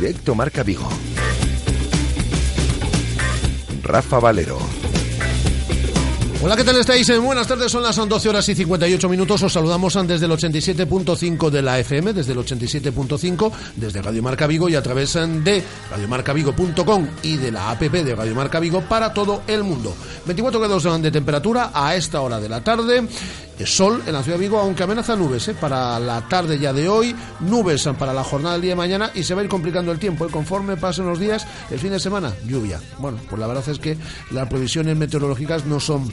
Directo Marca Vigo. Rafa Valero. Hola, ¿qué tal estáis? Eh, buenas tardes, son las 12 horas y 58 minutos. Os saludamos desde el 87.5 de la FM, desde el 87.5, desde Radio Marca Vigo y a través eh, de radiomarcavigo.com y de la app de Radio Marca Vigo para todo el mundo. 24 grados de temperatura a esta hora de la tarde sol en la ciudad de Vigo, aunque amenaza nubes ¿eh? para la tarde ya de hoy, nubes para la jornada del día de mañana y se va a ir complicando el tiempo. ¿eh? Conforme pasen los días, el fin de semana, lluvia. Bueno, pues la verdad es que las previsiones meteorológicas no son,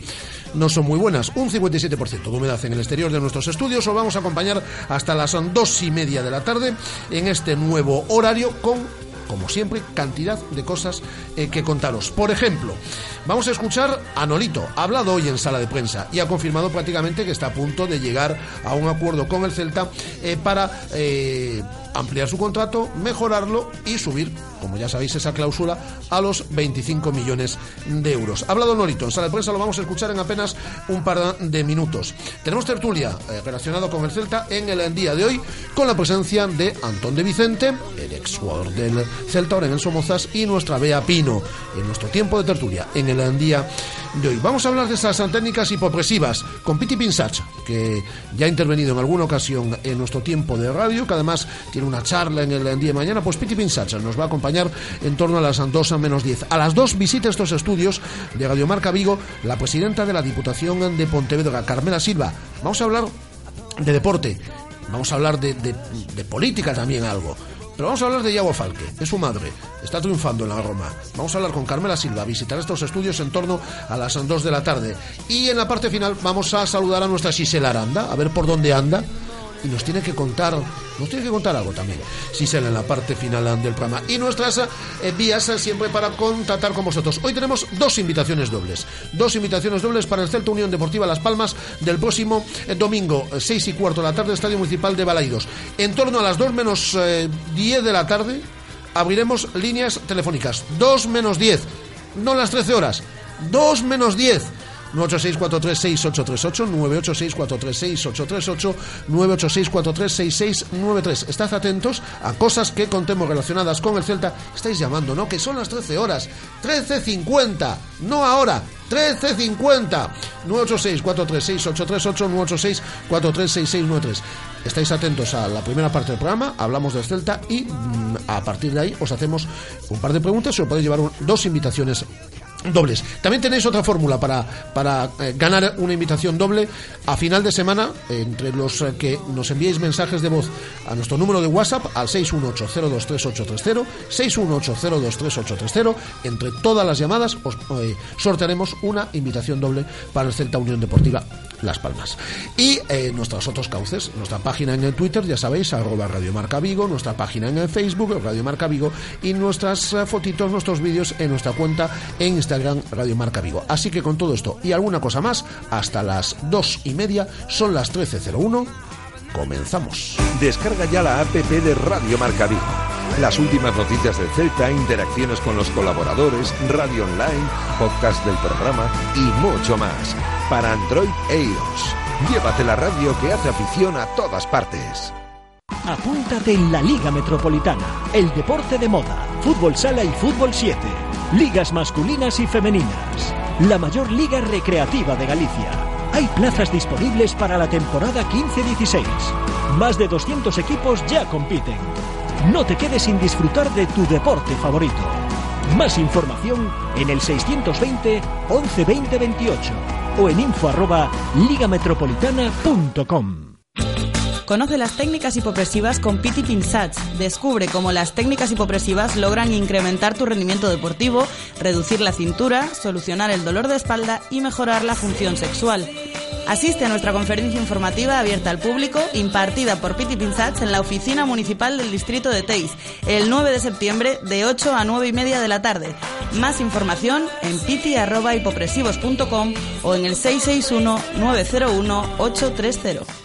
no son muy buenas. Un 57% de humedad en el exterior de nuestros estudios. Os vamos a acompañar hasta las dos y media de la tarde en este nuevo horario con como siempre, cantidad de cosas eh, que contaros. Por ejemplo, vamos a escuchar a Nolito. Ha hablado hoy en sala de prensa y ha confirmado prácticamente que está a punto de llegar a un acuerdo con el Celta eh, para eh, ampliar su contrato, mejorarlo y subir, como ya sabéis, esa cláusula a los 25 millones de euros. Ha hablado Norito, en sala de prensa lo vamos a escuchar en apenas un par de minutos. Tenemos tertulia eh, relacionada con el Celta en el día de hoy, con la presencia de Antón de Vicente, el ex jugador del Celta, ahora en el Somozas, y nuestra Bea Pino, en nuestro tiempo de tertulia en el día de hoy. Vamos a hablar de esas técnicas hipopresivas con Piti Pinsach, que ya ha intervenido en alguna ocasión en nuestro tiempo de radio, que además tiene una charla en el día de mañana, pues Piti Pinsacha nos va a acompañar en torno a las 2 a menos 10. A las 2 visita estos estudios de Radio Marca Vigo la presidenta de la Diputación de Pontevedra, Carmela Silva. Vamos a hablar de deporte, vamos a hablar de, de política también algo. Pero vamos a hablar de Iago Falque, es su madre, está triunfando en la Roma. Vamos a hablar con Carmela Silva, visitar estos estudios en torno a las 2 de la tarde. Y en la parte final vamos a saludar a nuestra Gisela Aranda, a ver por dónde anda y nos tiene que contar, nos tiene que contar algo también, si sale en la parte final del programa. Y nuestras eh, vías eh, siempre para contactar con vosotros. Hoy tenemos dos invitaciones dobles, dos invitaciones dobles para el Celta Unión Deportiva Las Palmas del próximo eh, domingo, 6 y cuarto de la tarde, Estadio Municipal de Balaidos. En torno a las 2 menos 10 de la tarde abriremos líneas telefónicas, 2 menos 10, no las 13 horas, 2 menos 10 986-436-838, 986-436-838, 986-436693. Estad atentos a cosas que contemos relacionadas con el Celta. Estáis llamando, ¿no? Que son las 13 horas. 13.50, no ahora. 13.50 986-436-838 986-436-693 Estáis atentos a la primera parte del programa Hablamos del Celta y mm, a partir de ahí os hacemos un par de preguntas y os podéis llevar dos invitaciones dobles. También tenéis otra fórmula para, para eh, ganar una invitación doble a final de semana entre los eh, que nos enviéis mensajes de voz a nuestro número de WhatsApp al 618023830, 618023830. Entre todas las llamadas os eh, sortearemos una invitación doble para el Celta Unión Deportiva Las Palmas. Y nuestros otros cauces, nuestra página en el Twitter, ya sabéis, arroba Radio Marca Vigo, nuestra página en el Facebook, Radio Marca Vigo, y nuestras fotitos, nuestros vídeos en nuestra cuenta en Instagram Radio Marca Vigo. Así que con todo esto y alguna cosa más, hasta las dos y media, son las 13.01. Comenzamos. Descarga ya la app de Radio Marca Vigo. Las últimas noticias del Celta, interacciones con los colaboradores, radio online, podcast del programa y mucho más. Para Android e iOS. Llévate la radio que hace afición a todas partes. Apúntate en la Liga Metropolitana, el deporte de moda, fútbol sala y fútbol 7 ligas masculinas y femeninas, la mayor liga recreativa de Galicia. Hay plazas disponibles para la temporada 15-16. Más de 200 equipos ya compiten. No te quedes sin disfrutar de tu deporte favorito. Más información en el 620 11 20 28 o en info arroba ligametropolitana.com. Conoce las técnicas hipopresivas con Piti Pinsats. Descubre cómo las técnicas hipopresivas logran incrementar tu rendimiento deportivo, reducir la cintura, solucionar el dolor de espalda y mejorar la función sexual. Asiste a nuestra conferencia informativa abierta al público, impartida por Piti Pinsats en la Oficina Municipal del Distrito de Teis, el 9 de septiembre de 8 a 9 y media de la tarde. Más información en piti.hipopresivos.com o en el 661-901-830.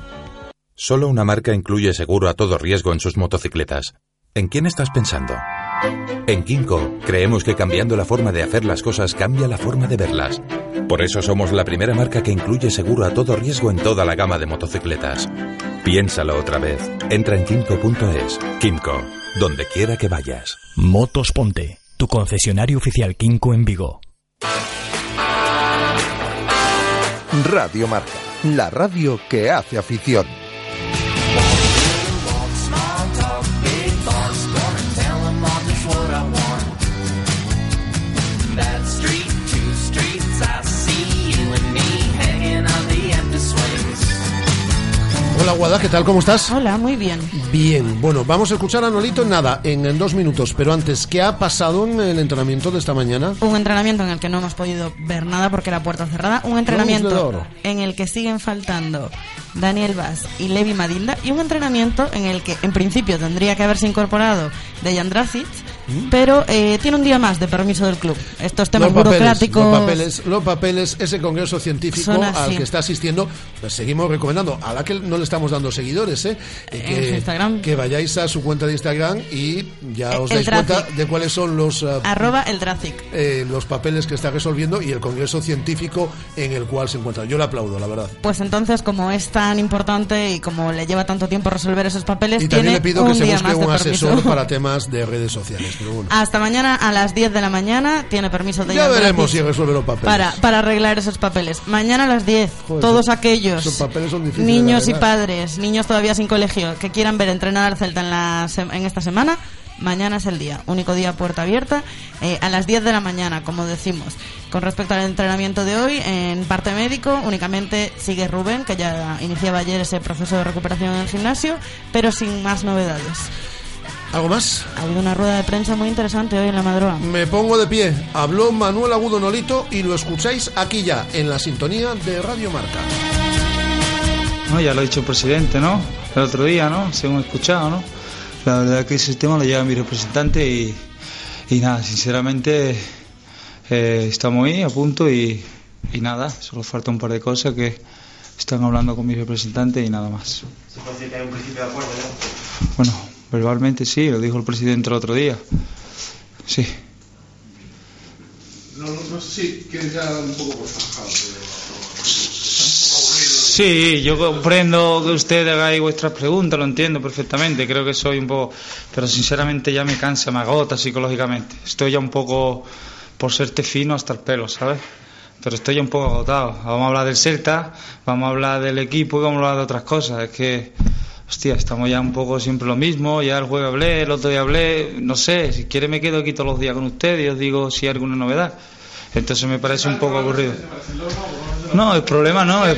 Solo una marca incluye seguro a todo riesgo en sus motocicletas. ¿En quién estás pensando? En Kinko creemos que cambiando la forma de hacer las cosas cambia la forma de verlas. Por eso somos la primera marca que incluye seguro a todo riesgo en toda la gama de motocicletas. Piénsalo otra vez. Entra en kinko.es. Kinko, donde quiera que vayas. Motos Ponte, tu concesionario oficial Kinko en Vigo. Radio Marca, la radio que hace afición. Hola Guada, ¿qué tal? ¿Cómo estás? Hola, muy bien. Bien, bueno, vamos a escuchar a Nolito en nada, en, en dos minutos, pero antes, ¿qué ha pasado en el entrenamiento de esta mañana? Un entrenamiento en el que no hemos podido ver nada porque era puerta cerrada. Un entrenamiento en el que siguen faltando Daniel Vaz y Levi Madinda. Y un entrenamiento en el que en principio tendría que haberse incorporado Dejan Dracic, pero eh, tiene un día más de permiso del club. Estos temas ¿Mm? papeles, burocráticos. los papeles, los papeles, ese congreso científico al que está asistiendo, pues seguimos recomendando. A la que no le estamos dando seguidores, ¿eh? Eh, Instagram. que vayáis a su cuenta de Instagram y ya os El dais cuenta de cuáles son los ah, Arroba el eh, los papeles que está resolviendo y el congreso científico en el cual se encuentra. Yo le aplaudo, la verdad. Pues entonces, como es tan importante y como le lleva tanto tiempo resolver esos papeles, Y también tiene le pido que se busque un permiso. asesor para temas de redes sociales. Pero bueno. Hasta mañana a las 10 de la mañana tiene permiso de ya veremos si resuelve los papeles. para, para arreglar esos papeles. Mañana a las 10, Joder, todos aquellos esos papeles son difíciles de niños y padres, niños todavía sin colegio, que quieran ver entrenar al Celta en, la, en esta semana, mañana es el día. Único día puerta abierta eh, a las 10 de la mañana, como decimos. Con respecto al entrenamiento de hoy, en parte médico, únicamente sigue Rubén, que ya iniciaba ayer ese proceso de recuperación en el gimnasio, pero sin más novedades. ¿Algo más? Ha habido una rueda de prensa muy interesante hoy en la madrugada. Me pongo de pie. Habló Manuel Agudo Nolito y lo escucháis aquí ya, en la sintonía de Radio Marca. No, ya lo ha dicho el presidente, ¿no? El otro día, ¿no? Según he escuchado, ¿no? La verdad que ese tema lo lleva mi representante y, y nada, sinceramente eh, estamos ahí a punto y, y nada, solo falta un par de cosas que están hablando con mi representante y nada más. Se puede decir que hay un principio de acuerdo ya. Bueno, verbalmente sí, lo dijo el presidente el otro día. Sí. No, no, sé si quieres ya un poco por Sí, yo comprendo que usted hagáis vuestras preguntas, lo entiendo perfectamente, creo que soy un poco, pero sinceramente ya me cansa, me agota psicológicamente. Estoy ya un poco, por serte fino, hasta el pelo, ¿sabes? Pero estoy ya un poco agotado. Vamos a hablar del Celta, vamos a hablar del equipo y vamos a hablar de otras cosas. Es que, hostia, estamos ya un poco siempre lo mismo, ya el jueves hablé, el otro día hablé, no sé, si quiere me quedo aquí todos los días con usted y os digo si hay alguna novedad. Entonces me parece un poco aburrido. No, el problema no, el-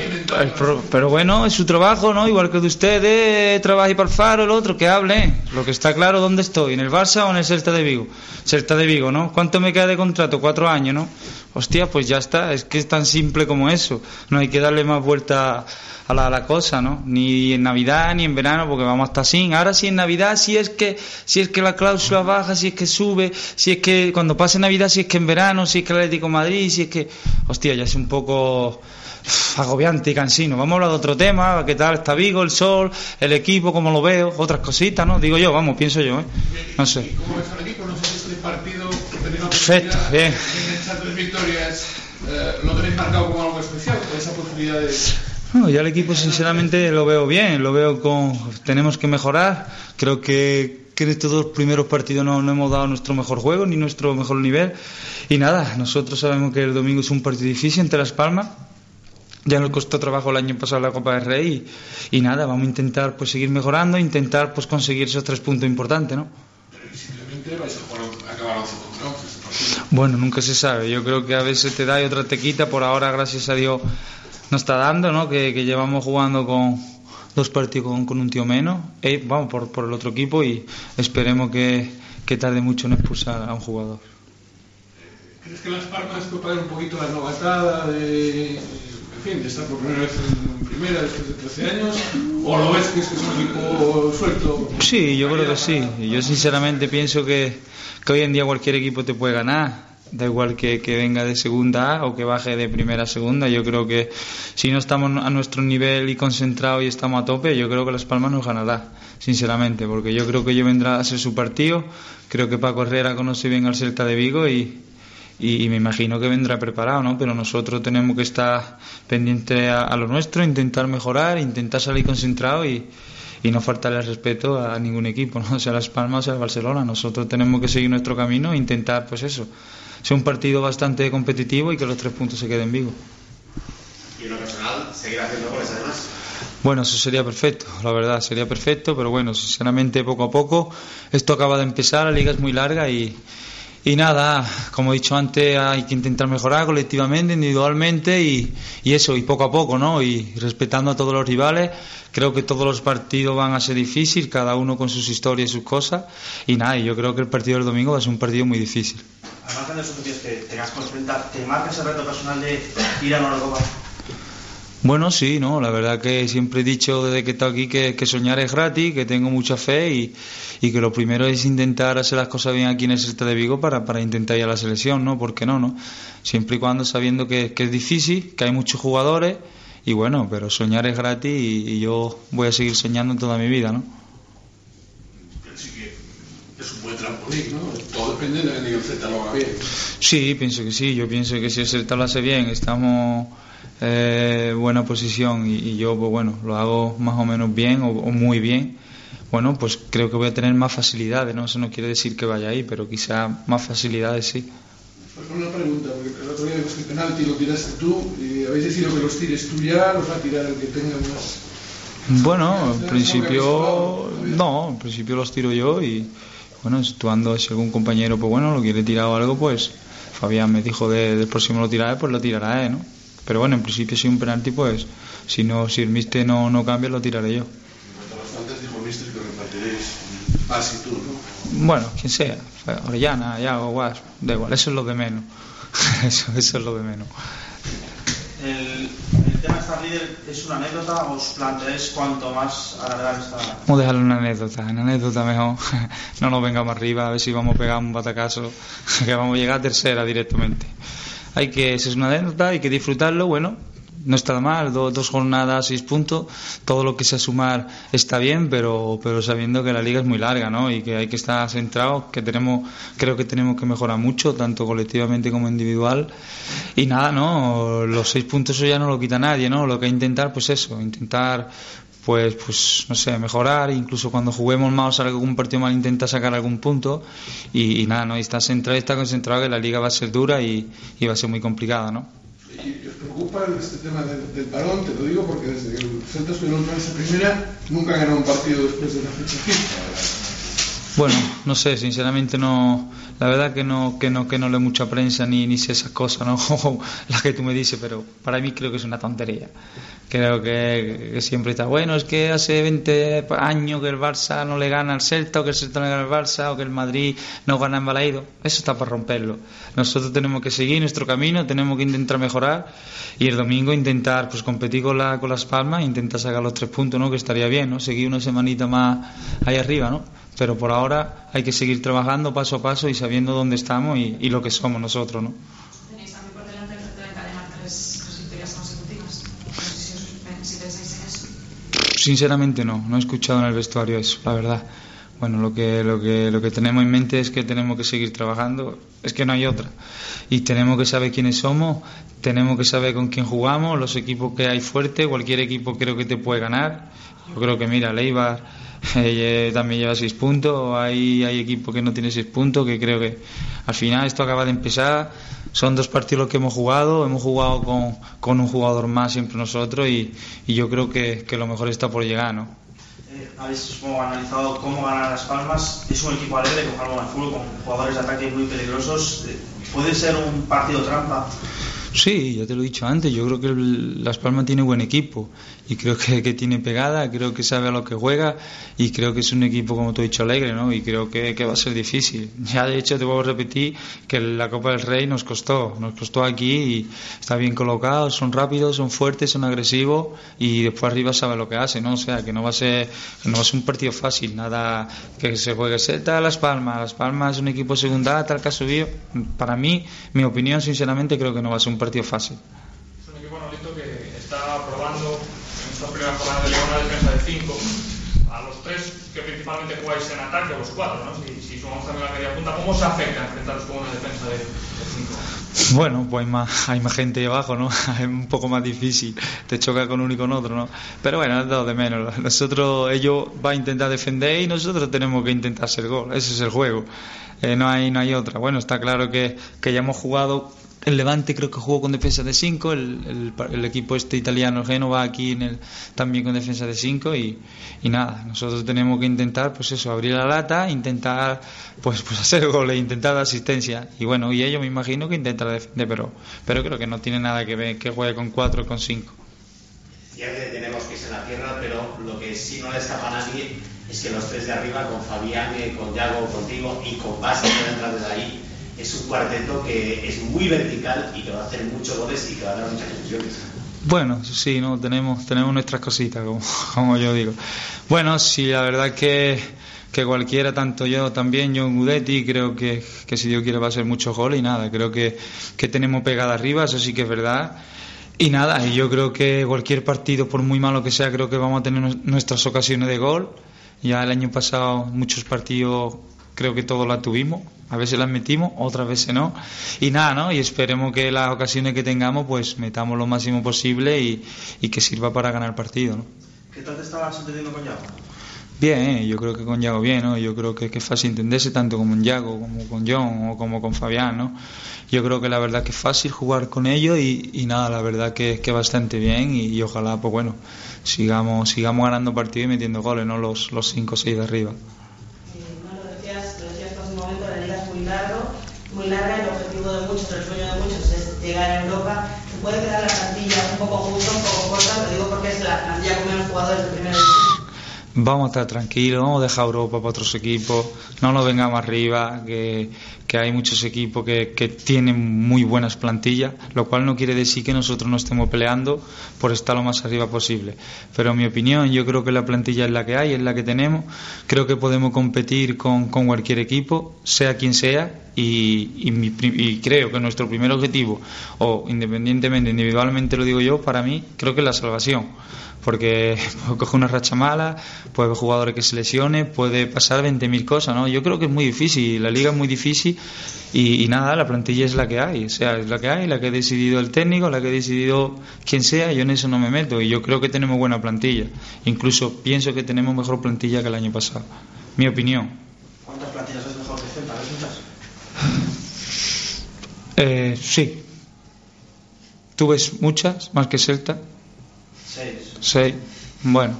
pro- pero bueno, es su trabajo, ¿no? Igual que de ustedes, trabaja para el Faro, el otro, que hable. Lo que está claro, ¿dónde estoy? ¿En el Barça o en el Celta de Vigo? Celta de Vigo, ¿no? ¿Cuánto me queda de contrato? Cuatro años, ¿no? Hostia, pues ya está, es que es tan simple como eso. No hay que darle más vuelta a la, cosa, ¿no? Ni en Navidad ni en verano, porque vamos hasta así. Ahora sí en Navidad, si es que, si es que la cláusula baja, si es que sube, si es que cuando pase Navidad, si es que en verano, si es que el Atlético Madrid, si es que, hostia, ya es un poco agobiante y cansino. Vamos a hablar de otro tema, qué tal está Vigo, el sol, el equipo, cómo lo veo, otras cositas, ¿no? Digo yo, vamos, pienso yo, ¿eh? No sé. ¿Cómo ves al equipo? No sé si partido Perfecto, bien. Tres victorias, eh, ¿lo tenéis marcado como algo especial? Con esa posibilidad de... Ya el equipo sinceramente lo veo bien, lo veo con... Tenemos que mejorar, creo que, que en estos dos primeros partidos no, no hemos dado nuestro mejor juego ni nuestro mejor nivel y nada, nosotros sabemos que el domingo es un partido difícil entre Las Palmas, ya nos costó trabajo el año pasado la Copa del Rey y, y nada, vamos a intentar pues seguir mejorando, intentar pues conseguir esos tres puntos importantes, ¿no? Simplemente vais a acabar 11 contra 11 partido. Bueno, nunca se sabe. Yo creo que a veces te da y otra te quita. Por ahora, gracias a Dios, nos está dando, ¿no? Que, que llevamos jugando con dos partidos con, con un tío menos. Eh, vamos por, por el otro equipo y esperemos que, que tarde mucho en expulsar a un jugador. ¿Crees que Las Palmas puede pagar un poquito la novatada de, en por primera vez en primera después de 13 años? ¿O lo ves que es que es un equipo suelto? Sí, yo creo que sí. Yo sinceramente pienso que, que hoy en día cualquier equipo te puede ganar. Da igual que, que venga de segunda A o que baje de primera a segunda. Yo creo que si no estamos a nuestro nivel y concentrados y estamos a tope, yo creo que Las Palmas nos ganará, sinceramente. Porque yo creo que ellos vendrá a ser su partido. Creo que Paco Herrera conoce bien al Celta de Vigo y, y, y me imagino que vendrá preparado, ¿no? Pero nosotros tenemos que estar pendientes a, a lo nuestro, intentar mejorar, intentar salir concentrados y, y no faltarle el respeto a ningún equipo, ¿no? sea Las Palmas o sea Barcelona. Nosotros tenemos que seguir nuestro camino e intentar, pues eso, ser un partido bastante competitivo y que los tres puntos se queden vivos. Y en lo personal, seguir haciendo goles además. Bueno, eso sería perfecto, la verdad, sería perfecto, pero bueno, sinceramente poco a poco, esto acaba de empezar, la liga es muy larga y, y nada, como he dicho antes, hay que intentar mejorar colectivamente, individualmente y, y eso, y poco a poco, ¿no? Y respetando a todos los rivales, creo que todos los partidos van a ser difíciles, cada uno con sus historias y sus cosas, y nada, yo creo que el partido del domingo va a ser un partido muy difícil. Además de partidos que tengas que enfrentar, ¿te marca ese reto personal de ir a una Eurocopa? Bueno, sí, no, la verdad que siempre he dicho desde que he estado aquí que, que soñar es gratis, que tengo mucha fe y, y que lo primero es intentar hacer las cosas bien aquí en el Celta de Vigo para, para intentar ir a la selección, ¿no? ¿Por qué no, no? Siempre y cuando sabiendo que, que es difícil, que hay muchos jugadores y bueno, pero soñar es gratis y, y yo voy a seguir soñando toda mi vida, ¿no? Es un buen trampolín, ¿no? Todo depende de que el Z lo haga bien. Sí, pienso que sí. Yo pienso que si el Celta lo hace bien, estamos eh, en buena posición y, y yo, pues bueno, lo hago más o menos bien o, o muy bien. Bueno, pues creo que voy a tener más facilidades, ¿no? Eso no quiere decir que vaya ahí, pero quizá más facilidades sí. Pues una pregunta, porque el otro día el penalti lo tiraste tú y habéis decidido que los tires tú ya, los va a tirar el que tenga más... Bueno, en principio no, en principio los tiro yo y bueno, actuando si algún compañero pues bueno lo quiere tirar o algo pues Fabián me dijo de- del próximo lo tiraré pues lo tirará él, ¿no? Pero bueno, en principio si un penalti pues si no si el mister no no cambia lo tiraré yo. Antes dijo el mister que repartiréis Paz y tú, ¿no? Bueno, quien sea, Orellana, Yago, Guas, da igual, eso es lo de menos. eso, eso es lo de menos. El, el tema de estar líder es una anécdota, os planteáis cuanto más alargar esta... Vamos a dejarle una anécdota, una anécdota mejor. no nos vengamos arriba, a ver si vamos a pegar un batacazo, que vamos a llegar a tercera directamente. Hay que, es una anécdota, hay que disfrutarlo, bueno, no está mal, do- dos jornadas, seis puntos, todo lo que sea sumar está bien, pero, pero sabiendo que la liga es muy larga, ¿no? Y que hay que estar centrados, que tenemos, creo que tenemos que mejorar mucho, tanto colectivamente como individual. Y nada, ¿no? Los seis puntos eso ya no lo quita nadie, ¿no? Lo que hay que intentar, pues eso, intentar pues, pues no sé, mejorar, incluso cuando juguemos mal o salga algún partido mal intenta sacar algún punto y, y nada, ¿no? Y está centrado, está concentrado que la liga va a ser dura y, y va a ser muy complicada, ¿no? ¿Y os preocupa este tema del, del parón? Te lo digo porque desde que el Celta estuvo en esa primera nunca ganó un partido después de la fecha FIFA. Bueno, no sé, sinceramente no, la verdad que no, que no, que no leo mucha prensa ni, ni sé esas cosas, ¿no? las que tú me dices, pero para mí creo que es una tontería. Creo que, siempre está, bueno, es que hace 20 años que el Barça no le gana al Celta, o que el Celta no le gana al Barça, o que el Madrid no gana en Balaído. Eso está para romperlo. Nosotros tenemos que seguir nuestro camino, tenemos que intentar mejorar y el domingo intentar pues competir con, la, con las palmas intentar sacar los tres puntos, ¿no? Que estaría bien, ¿no? Seguir una semanita más ahí arriba, ¿no? Pero por ahora hay que seguir trabajando paso a paso y sabiendo dónde estamos y, y lo que somos nosotros, ¿no? Tenéis también por delante de tres victorias consecutivas. Si, pensáis en eso. Sinceramente no, no he escuchado en el vestuario eso, la verdad. Bueno, lo que, lo, que, lo que tenemos en mente es que tenemos que seguir trabajando, es que no hay otra. Y tenemos que saber quiénes somos, tenemos que saber con quién jugamos, los equipos que hay fuerte, cualquier equipo creo que te puede ganar yo creo que, mira, Leibar eh, también lleva seis puntos, hay, hay equipos que no tienen seis puntos, que creo que al final esto acaba de empezar. Son dos partidos que hemos jugado, hemos jugado con, con un jugador más siempre nosotros y, y yo creo que, que lo mejor está por llegar, ¿no? Eh, habéis como analizado cómo ganar Las Palmas. Es un equipo alegre con Jalón Fútbol, con jugadores de ataque muy peligrosos. Eh, ¿Puede ser un partido trampa? Sí, ya te lo he dicho antes, yo creo que el- Las Palmas tiene buen equipo y creo que, que tiene pegada, creo que sabe a lo que juega y creo que es un equipo, como te he dicho, alegre, ¿no? Y creo que, que va a ser difícil. Ya de hecho te vuelvo a repetir que la Copa del Rey nos costó, nos costó aquí y está bien colocados, son rápidos, son fuertes, son agresivos y después arriba sabe lo que hace, ¿no? O sea, que no va a ser, no va a ser un partido fácil, nada que se juegue Celta Las Palmas, Las Palmas es un equipo segunda, tal que ha subido. Para mí, mi opinión, sinceramente, creo que no va a ser un partido fácil. Es un equipo que está probando en esta primera jornada de Liga una defensa de 5 a los tres que principalmente jugáis en ataque, o los cuatro, ¿no? Si, si sumamos también la media punta, ¿cómo se afecta enfrentaros con una defensa de 5? Bueno, pues hay más, hay más gente abajo, ¿no? Es un poco más difícil, te choca con uno y con otro, ¿no? Pero bueno, es lo de menos. Nosotros, ellos van a intentar defender y nosotros tenemos que intentar hacer gol. Ese es el juego. Eh, no hay no hay otra. Bueno, está claro que, que ya hemos jugado. El Levante creo que jugó con defensa de 5, el, equipo este italiano, el Génova, aquí también con defensa de 5 y, nada, nosotros tenemos que intentar, pues eso, abrir la lata, intentar pues, pues hacer goles, intentar dar asistencia y bueno, y ellos me imagino que intentarán defender, pero, pero creo que no tiene nada que ver que juegue con 4 o con 5. Cierto que tenemos que en la tierra, pero lo que sí no le escapa a nadie es que los tres de arriba, con Fabián, eh, con Yago, contigo y con Basta que entra desde ahí, es un cuarteto que es muy vertical y que va a hacer muchos goles y que va a dar muchas. Bueno, sí, no tenemos tenemos nuestras cositas, como, yo digo. Bueno, sí, la verdad que, que cualquiera, tanto yo también, John Gudetti, creo que, que si Dios quiere va a ser muchos goles y nada, creo que, que tenemos pegada arriba, eso sí que es verdad. Y nada, y yo creo que cualquier partido, por muy malo que sea, creo que vamos a tener nu- nuestras ocasiones de gol. Ya el año pasado muchos partidos creo que todos las tuvimos, a veces las metimos, otras veces no. Y nada, ¿no? Y esperemos que las ocasiones que tengamos pues metamos lo máximo posible y, y que sirva para ganar partido, ¿no? ¿Qué tal te estabas entendiendo con Yago? Bien, ¿eh? yo creo que con Yago bien, ¿no? Yo creo que, que es fácil entenderse tanto como con Yago, como con John o como con Fabián, ¿no? Yo creo que la verdad que es fácil jugar con ellos y, y nada, la verdad que, que bastante bien y, y ojalá, pues bueno, sigamos sigamos ganando partidos y metiendo goles, ¿no? Los, los cinco o seis de arriba. No lo decías, lo decías hace un momento, la liga es muy largo, muy larga, el objetivo de muchos, el sueño de muchos es llegar a Europa. Se puede quedar la plantilla un poco justa, un poco corta, lo digo porque es la plantilla con menos jugadores de primera división. Vamos a estar tranquilos, vamos a dejar Europa para otros equipos, no nos vengamos arriba, que, que hay muchos equipos que, tienen muy buenas plantillas, lo cual no quiere decir que nosotros no estemos peleando por estar lo más arriba posible. Pero en mi opinión, yo creo que la plantilla es la que hay, es la que tenemos, creo que podemos competir con, cualquier equipo, sea quien sea, y, y, mi y creo que nuestro primer objetivo, o independientemente, individualmente lo digo yo, para mí, creo que es la salvación porque coger una racha mala, puede haber jugadores que se lesione, puede pasar 20.000 cosas, ¿no? Yo creo que es muy difícil, la liga es muy difícil y, y nada, la plantilla es la que hay, o sea, es la que hay, la que ha decidido el técnico, la que ha decidido quien sea, yo en eso no me meto y yo creo que tenemos buena plantilla, incluso pienso que tenemos mejor plantilla que el año pasado, mi opinión. ¿Cuántas plantillas es mejor que Celta? ¿Ves muchas? Eh, sí. ¿Tú ves muchas más que Celta? Seis. Sí, bueno,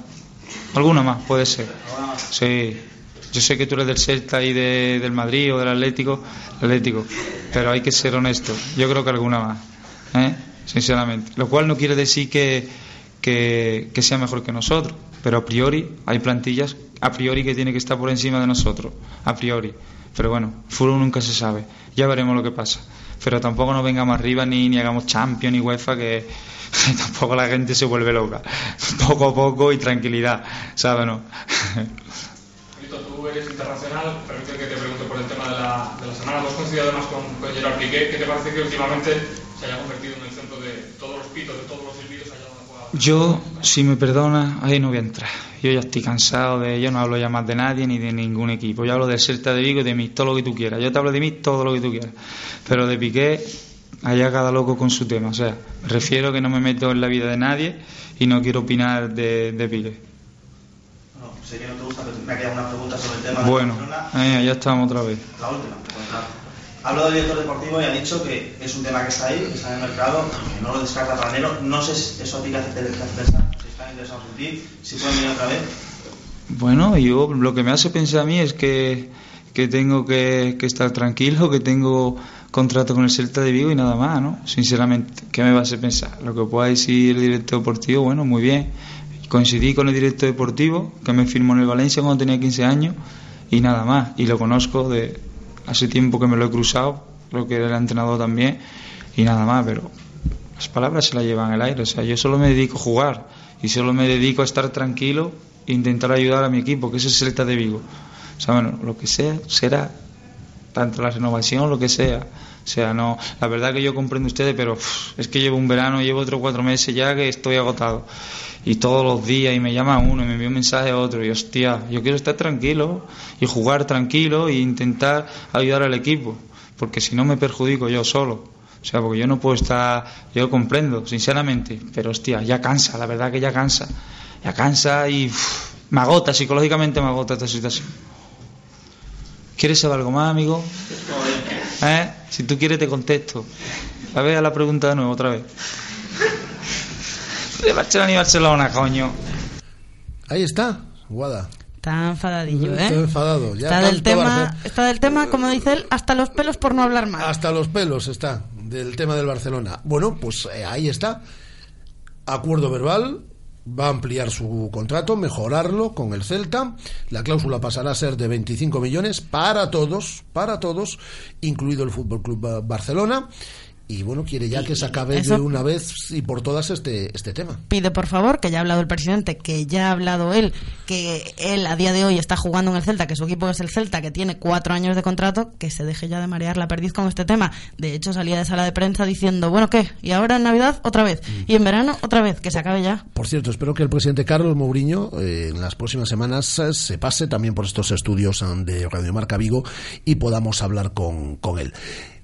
alguna más puede ser. Sí, yo sé que tú eres del Celta y de- del Madrid o del Atlético, Atlético, pero hay que ser honesto. Yo creo que alguna más, ¿eh? sinceramente. Lo cual no quiere decir que, que, que sea mejor que nosotros, pero a priori hay plantillas a priori que tiene que estar por encima de nosotros, a priori. Pero bueno, fútbol nunca se sabe. Ya veremos lo que pasa. Pero tampoco nos vengamos arriba ni, ni hagamos Champions ni UEFA que tampoco la gente se vuelve loca. Poco a poco y tranquilidad, ¿sabes? No? Eres internacional, permíteme que te pregunte por el tema de la, de la semana. Has coincidido además con, con Gerard Piqué. ¿Qué te parece que últimamente se haya convertido en el centro de todos los pitos, de todos los silbidos allá donde juega Yo, si me perdona, ahí no voy a entrar. Yo ya estoy cansado de. Yo no hablo ya más de nadie ni de ningún equipo. Yo hablo del Celta de Vigo y de mí, todo lo que tú quieras. Yo te hablo de mí, todo lo que tú quieras. Pero de Piqué, allá cada loco con su tema. O sea, refiero que no me meto en la vida de nadie y no quiero opinar de, de Piqué. Sé que no te gusta, pero me ha quedado una pregunta sobre el tema de Bueno, eh, ya estamos otra vez. La última. nada. Hablo del director deportivo y ha dicho que es un tema que está ahí, que está en el mercado, que no lo descarta para enero. No sé si eso a ti que hace pensar, si están interesados en ti, si pueden venir otra vez. Bueno, yo lo que me hace pensar a mí es que, que tengo que, que estar tranquilo, que tengo contrato con el Celta de Vigo y nada más, ¿no? Sinceramente, ¿qué me va a hacer pensar? Lo que pueda decir el director deportivo, bueno, muy bien. Coincidí con el director deportivo, que me firmó en el Valencia cuando tenía 15 años, y nada más. Y lo conozco de hace tiempo que me lo he cruzado, creo que era el entrenador también, y nada más, pero las palabras se las llevan al aire. O sea, yo solo me dedico a jugar y solo me dedico a estar tranquilo e intentar ayudar a mi equipo, que es el Celta de Vigo. O sea, bueno, lo que sea, será tanto la renovación, lo que sea. O sea, no, la verdad que yo comprendo ustedes, pero es que llevo un verano, llevo otros cuatro meses ya que estoy agotado. Y todos los días, y me llama uno, y me envía un mensaje a otro, y hostia, yo quiero estar tranquilo y jugar tranquilo e intentar ayudar al equipo, porque si no me perjudico yo solo. O sea, porque yo no puedo estar, yo comprendo, sinceramente, pero hostia, ya cansa, la verdad que ya cansa. Ya cansa y me agota, psicológicamente me agota esta situación. ¿Quieres saber algo más, amigo? ¿Eh? Si tú quieres te contesto. A ver a la pregunta de nuevo, otra vez. De Barcelona y Barcelona, coño. Ahí está, Guada. Está enfadadillo, ¿eh? Estoy enfadado. Ya Está del, tema, está del tema, como dice él, hasta los pelos por no hablar más. Hasta los pelos está, del tema del Barcelona. Bueno, pues eh, ahí está. Acuerdo verbal. Va a ampliar su contrato, mejorarlo con el Celta. La cláusula pasará a ser de 25 millones para todos, para todos, incluido el Fútbol Club Barcelona. Y bueno, quiere ya que se acabe eso- de una vez y por todas este, este tema. Pide por favor, que ya ha hablado el presidente, que ya ha hablado él, que él a día de hoy está jugando en el Celta, que su equipo es el Celta, que tiene cuatro años de contrato, que se deje ya de marear la perdiz con este tema. De hecho, salía de sala de prensa diciendo, bueno, ¿qué? Y ahora en Navidad otra vez. Y en verano otra vez, que se acabe ya. Por cierto, espero que el presidente Carlos Mourinho eh, en las próximas semanas eh, se pase también por estos estudios eh, de Radio Marca Vigo y podamos hablar con, con él.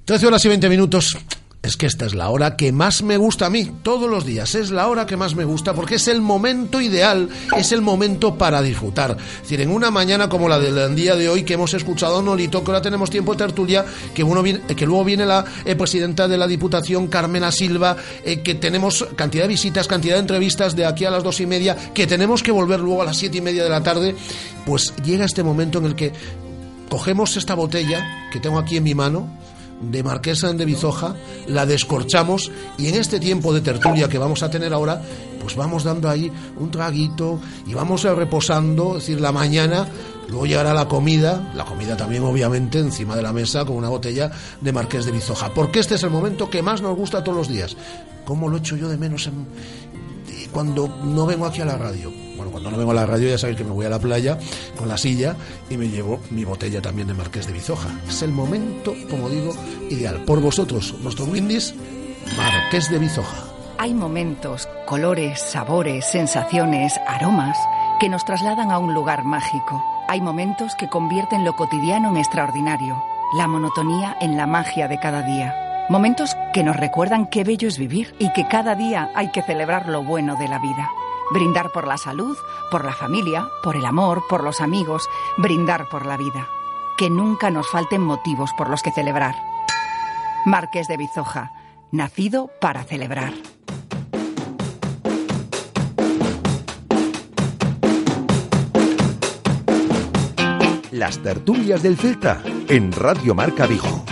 13 horas y 20 minutos. Es que esta es la hora que más me gusta a mí, todos los días. Es la hora que más me gusta porque es el momento ideal, es el momento para disfrutar. Es decir, en una mañana como la del día de hoy que hemos escuchado a Nolito, que ahora tenemos tiempo de tertulia, que, uno viene- que luego viene la eh, presidenta de la Diputación, Carmena Silva, eh, que tenemos cantidad de visitas, cantidad de entrevistas de aquí a las dos y media, que tenemos que volver luego a las siete y media de la tarde, pues llega este momento en el que cogemos esta botella que tengo aquí en mi mano de Marquesa de Bizoja, la descorchamos y en este tiempo de tertulia que vamos a tener ahora, pues vamos dando ahí un traguito y vamos reposando, es decir, la mañana, luego llegará la comida, la comida también obviamente encima de la mesa con una botella de Marqués de Bizoja, porque este es el momento que más nos gusta todos los días. ¿Cómo lo echo yo de menos en, cuando no vengo aquí a la radio. Cuando no vengo a la radio ya sabéis que me voy a la playa con la silla y me llevo mi botella también de Marqués de Bizoja. Es el momento, como digo, ideal. Por vosotros, nuestro brindis, Marqués de Bizoja. Hay momentos, colores, sabores, sensaciones, aromas que nos trasladan a un lugar mágico. Hay momentos que convierten lo cotidiano en extraordinario, la monotonía en la magia de cada día. Momentos que nos recuerdan qué bello es vivir y que cada día hay que celebrar lo bueno de la vida. Brindar por la salud, por la familia, por el amor, por los amigos, brindar por la vida. Que nunca nos falten motivos por los que celebrar. Marqués de Bizoja, nacido para celebrar. Las tertulias del Celta en Radio Marca Vigo.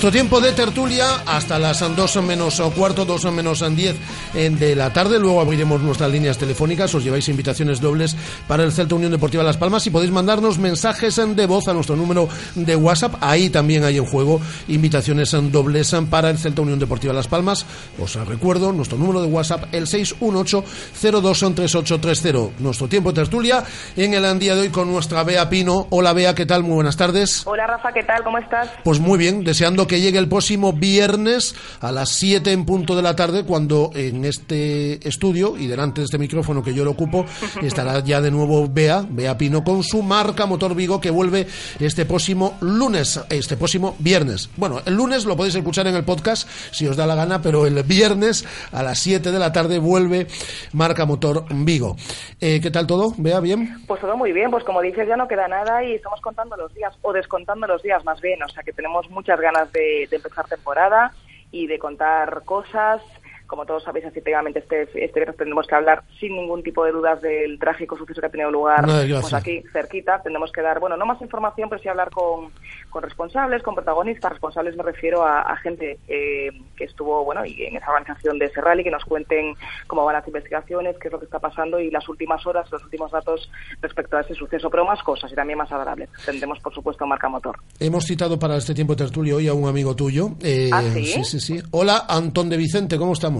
Nuestro tiempo de tertulia hasta las 2 menos cuarto, 2 menos 10 de la tarde. Luego abriremos nuestras líneas telefónicas. Os lleváis invitaciones dobles para el Celta Unión Deportiva Las Palmas y podéis mandarnos mensajes de voz a nuestro número de WhatsApp. Ahí también hay en juego invitaciones dobles para el Celta Unión Deportiva Las Palmas. Os recuerdo nuestro número de WhatsApp, el 618-023830. Nuestro tiempo de tertulia en el día de hoy con nuestra Bea Pino. Hola Bea, ¿qué tal? Muy buenas tardes. Hola Rafa, ¿qué tal? ¿Cómo estás? Pues muy bien, deseando que llegue el próximo viernes a las 7 en punto de la tarde, cuando en este estudio y delante de este micrófono que yo lo ocupo, estará ya de nuevo Bea, Bea Pino, con su marca Motor Vigo, que vuelve este próximo lunes, este próximo viernes. Bueno, el lunes lo podéis escuchar en el podcast si os da la gana, pero el viernes a las 7 de la tarde vuelve marca Motor Vigo. Eh, ¿Qué tal todo? Bea, ¿bien? Pues todo muy bien, pues como dices ya no queda nada y estamos contando los días, o descontando los días más bien, o sea que tenemos muchas ganas de, empezar temporada y de contar cosas como todos sabéis, efectivamente, este, este viernes tendremos que hablar sin ningún tipo de dudas del trágico suceso que ha tenido lugar pues aquí cerquita. Tendremos que dar, bueno, no más información, pero sí hablar con, con responsables, con protagonistas. Responsables me refiero a, gente eh, que estuvo, bueno, y en esa organización de ese rally, que nos cuenten cómo van las investigaciones, qué es lo que está pasando y las últimas horas, los últimos datos respecto a ese suceso. Pero más cosas y también más agradables. Tendremos, por supuesto, marca motor. Hemos citado para este tiempo tertulio hoy a un amigo tuyo. Eh, ¿Ah, sí? Sí, sí, sí. Hola, Antón de Vicente, ¿cómo estamos?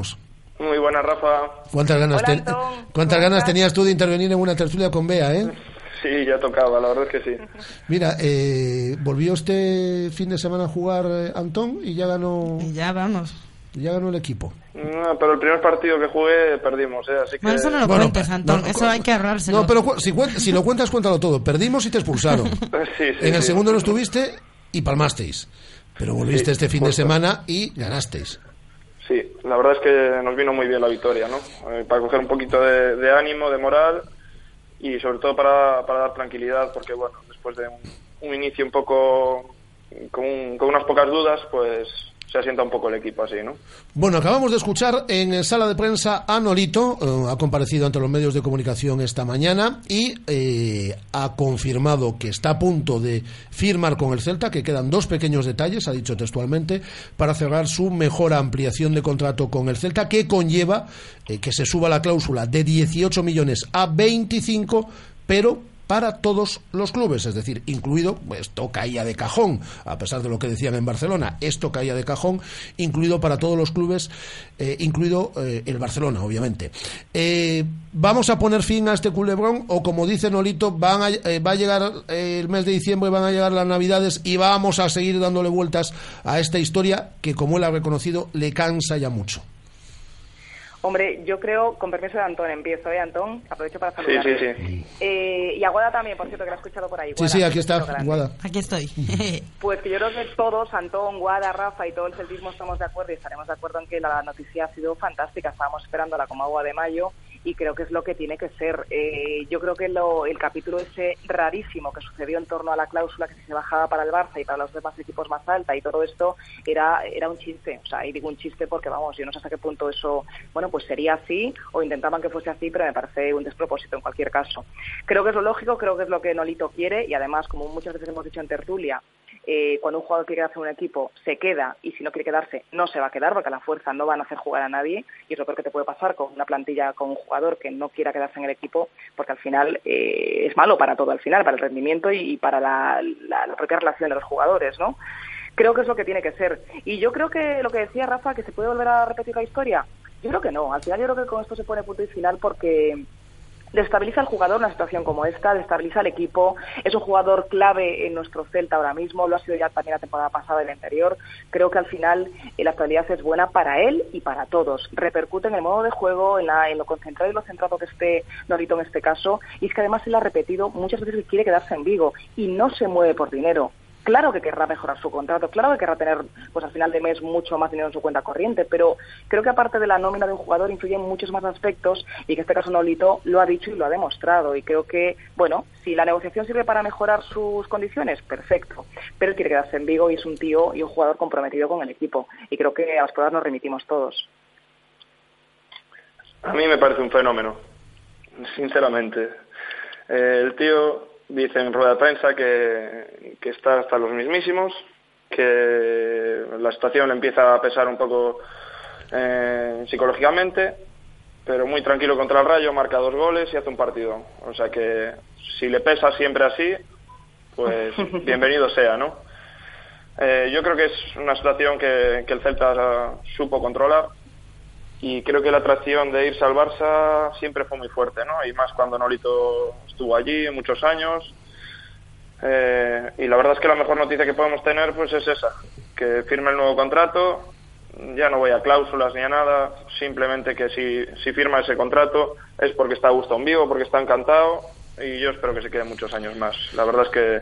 Muy buena, Rafa. ¿Cuántas ganas, ¿cuántas ganas tenías tú de intervenir en una tertulia con Bea, eh? Sí, ya tocaba, la verdad es que sí. Mira, eh, volvió este fin de semana a jugar eh, Antón y ya ganó... Y ya vamos. Ya ganó el equipo. No, pero el primer partido que jugué perdimos, ¿eh? Así que... Bueno, eso no lo cuentes, Antón. eso hay que ahorrárselo. No, pero si, si, lo cuentas, cuéntalo todo. Perdimos y te expulsaron. sí, sí, en el segundo no estuviste y palmasteis. Pero volviste este fin de semana y ganasteis. Sí, la verdad es que nos vino muy bien la victoria, ¿no? Eh, para coger un poquito de, ánimo, de moral y sobre todo para, para dar tranquilidad, porque bueno, después de un, inicio un poco con, con unas pocas dudas, pues se asienta un poco el equipo así, ¿no? Bueno, acabamos de escuchar en sala de prensa a Nolito, eh, ha comparecido ante los medios de comunicación esta mañana y eh, ha confirmado que está a punto de firmar con el Celta, que quedan dos pequeños detalles, ha dicho textualmente, para cerrar su mejor ampliación de contrato con el Celta, que conlleva eh, que se suba la cláusula de 18 millones a 25, pero para todos los clubes, es decir, incluido, pues, esto caía de cajón, a pesar de lo que decían en Barcelona, esto caía de cajón, incluido para todos los clubes, eh, incluido eh, el Barcelona, obviamente. Eh, ¿Vamos a poner fin a este culebrón o, como dice Nolito, va a llegar el mes de diciembre, van a llegar las Navidades y vamos a seguir dándole vueltas a esta historia que, como él ha reconocido, le cansa ya mucho? Hombre, yo creo, con permiso de Antón, empiezo, ¿eh, Antón? Aprovecho para saludar. Sí, sí, sí. Eh, y a Guada también, por cierto, que la he escuchado por ahí. sí, sí, aquí está, Guada. Aquí estoy. pues que yo creo que todos, Antón, Guada, Rafa y todo el celtismo estamos de acuerdo y estaremos de acuerdo en que la noticia ha sido fantástica. Estábamos esperándola como agua de mayo y creo que es lo que tiene que ser. Eh, yo creo que lo, el capítulo ese rarísimo que sucedió en torno a la cláusula que se bajaba para el Barça y para los demás equipos más alta y todo esto era, era un chiste. O sea, y digo un chiste porque, vamos, yo no sé hasta qué punto eso, bueno, pues sería así o intentaban que fuese así, pero me parece un despropósito en cualquier caso. Creo que es lo lógico, creo que es lo que Nolito quiere y además, como muchas veces hemos dicho en tertulia, eh, cuando un jugador quiere quedarse en un equipo, se queda y si no quiere quedarse, no se va a quedar porque a la fuerza no van a hacer jugar a nadie y es lo peor que te puede pasar con una plantilla con un jugador que no quiera quedarse en el equipo porque al final eh, es malo para todo, al final, para el rendimiento y, para la, propia relación de los jugadores, ¿no? Creo que es lo que tiene que ser. Y yo creo que lo que decía Rafa, que se puede volver a repetir la historia, yo creo que no. Al final yo creo que con esto se pone punto y final porque destabiliza al jugador una situación como esta, destabiliza al equipo, es un jugador clave en nuestro Celta ahora mismo, lo ha sido ya también la temporada pasada y anterior, creo que al final eh, la actualidad es buena para él y para todos, repercute en el modo de juego, en, la, en lo concentrado y lo centrado que esté Norito en este caso, y es que además él ha repetido muchas veces que quiere quedarse en Vigo y no se mueve por dinero, claro que querrá mejorar su contrato, claro que querrá tener, pues al final de mes, mucho más dinero en su cuenta corriente, pero creo que aparte de la nómina de un jugador influye en muchos más aspectos y que este caso Nolito lo ha dicho y lo ha demostrado. Y creo que, bueno, si la negociación sirve para mejorar sus condiciones, perfecto, pero él quiere quedarse en Vigo y es un tío y un jugador comprometido con el equipo. Y creo que a las pruebas nos remitimos todos. A mí me parece un fenómeno, sinceramente. Eh, el tío dice en rueda de prensa que, está hasta los mismísimos, que la situación le empieza a pesar un poco eh, psicológicamente, pero muy tranquilo contra el Rayo, marca dos goles y hace un partido. O sea que si le pesa siempre así, pues bienvenido sea, ¿no? Eh, yo creo que es una situación que, que el Celta supo controlar y creo que la atracción de irse al Barça siempre fue muy fuerte, ¿no? Y más cuando Nolito estuvo allí muchos años. Eh, y la verdad es que la mejor noticia que podemos tener pues es esa, que firme el nuevo contrato, ya no voy a cláusulas ni a nada, simplemente que si, si firma ese contrato es porque está a gusto en vivo, porque está encantado y yo espero que se quede muchos años más. La verdad es que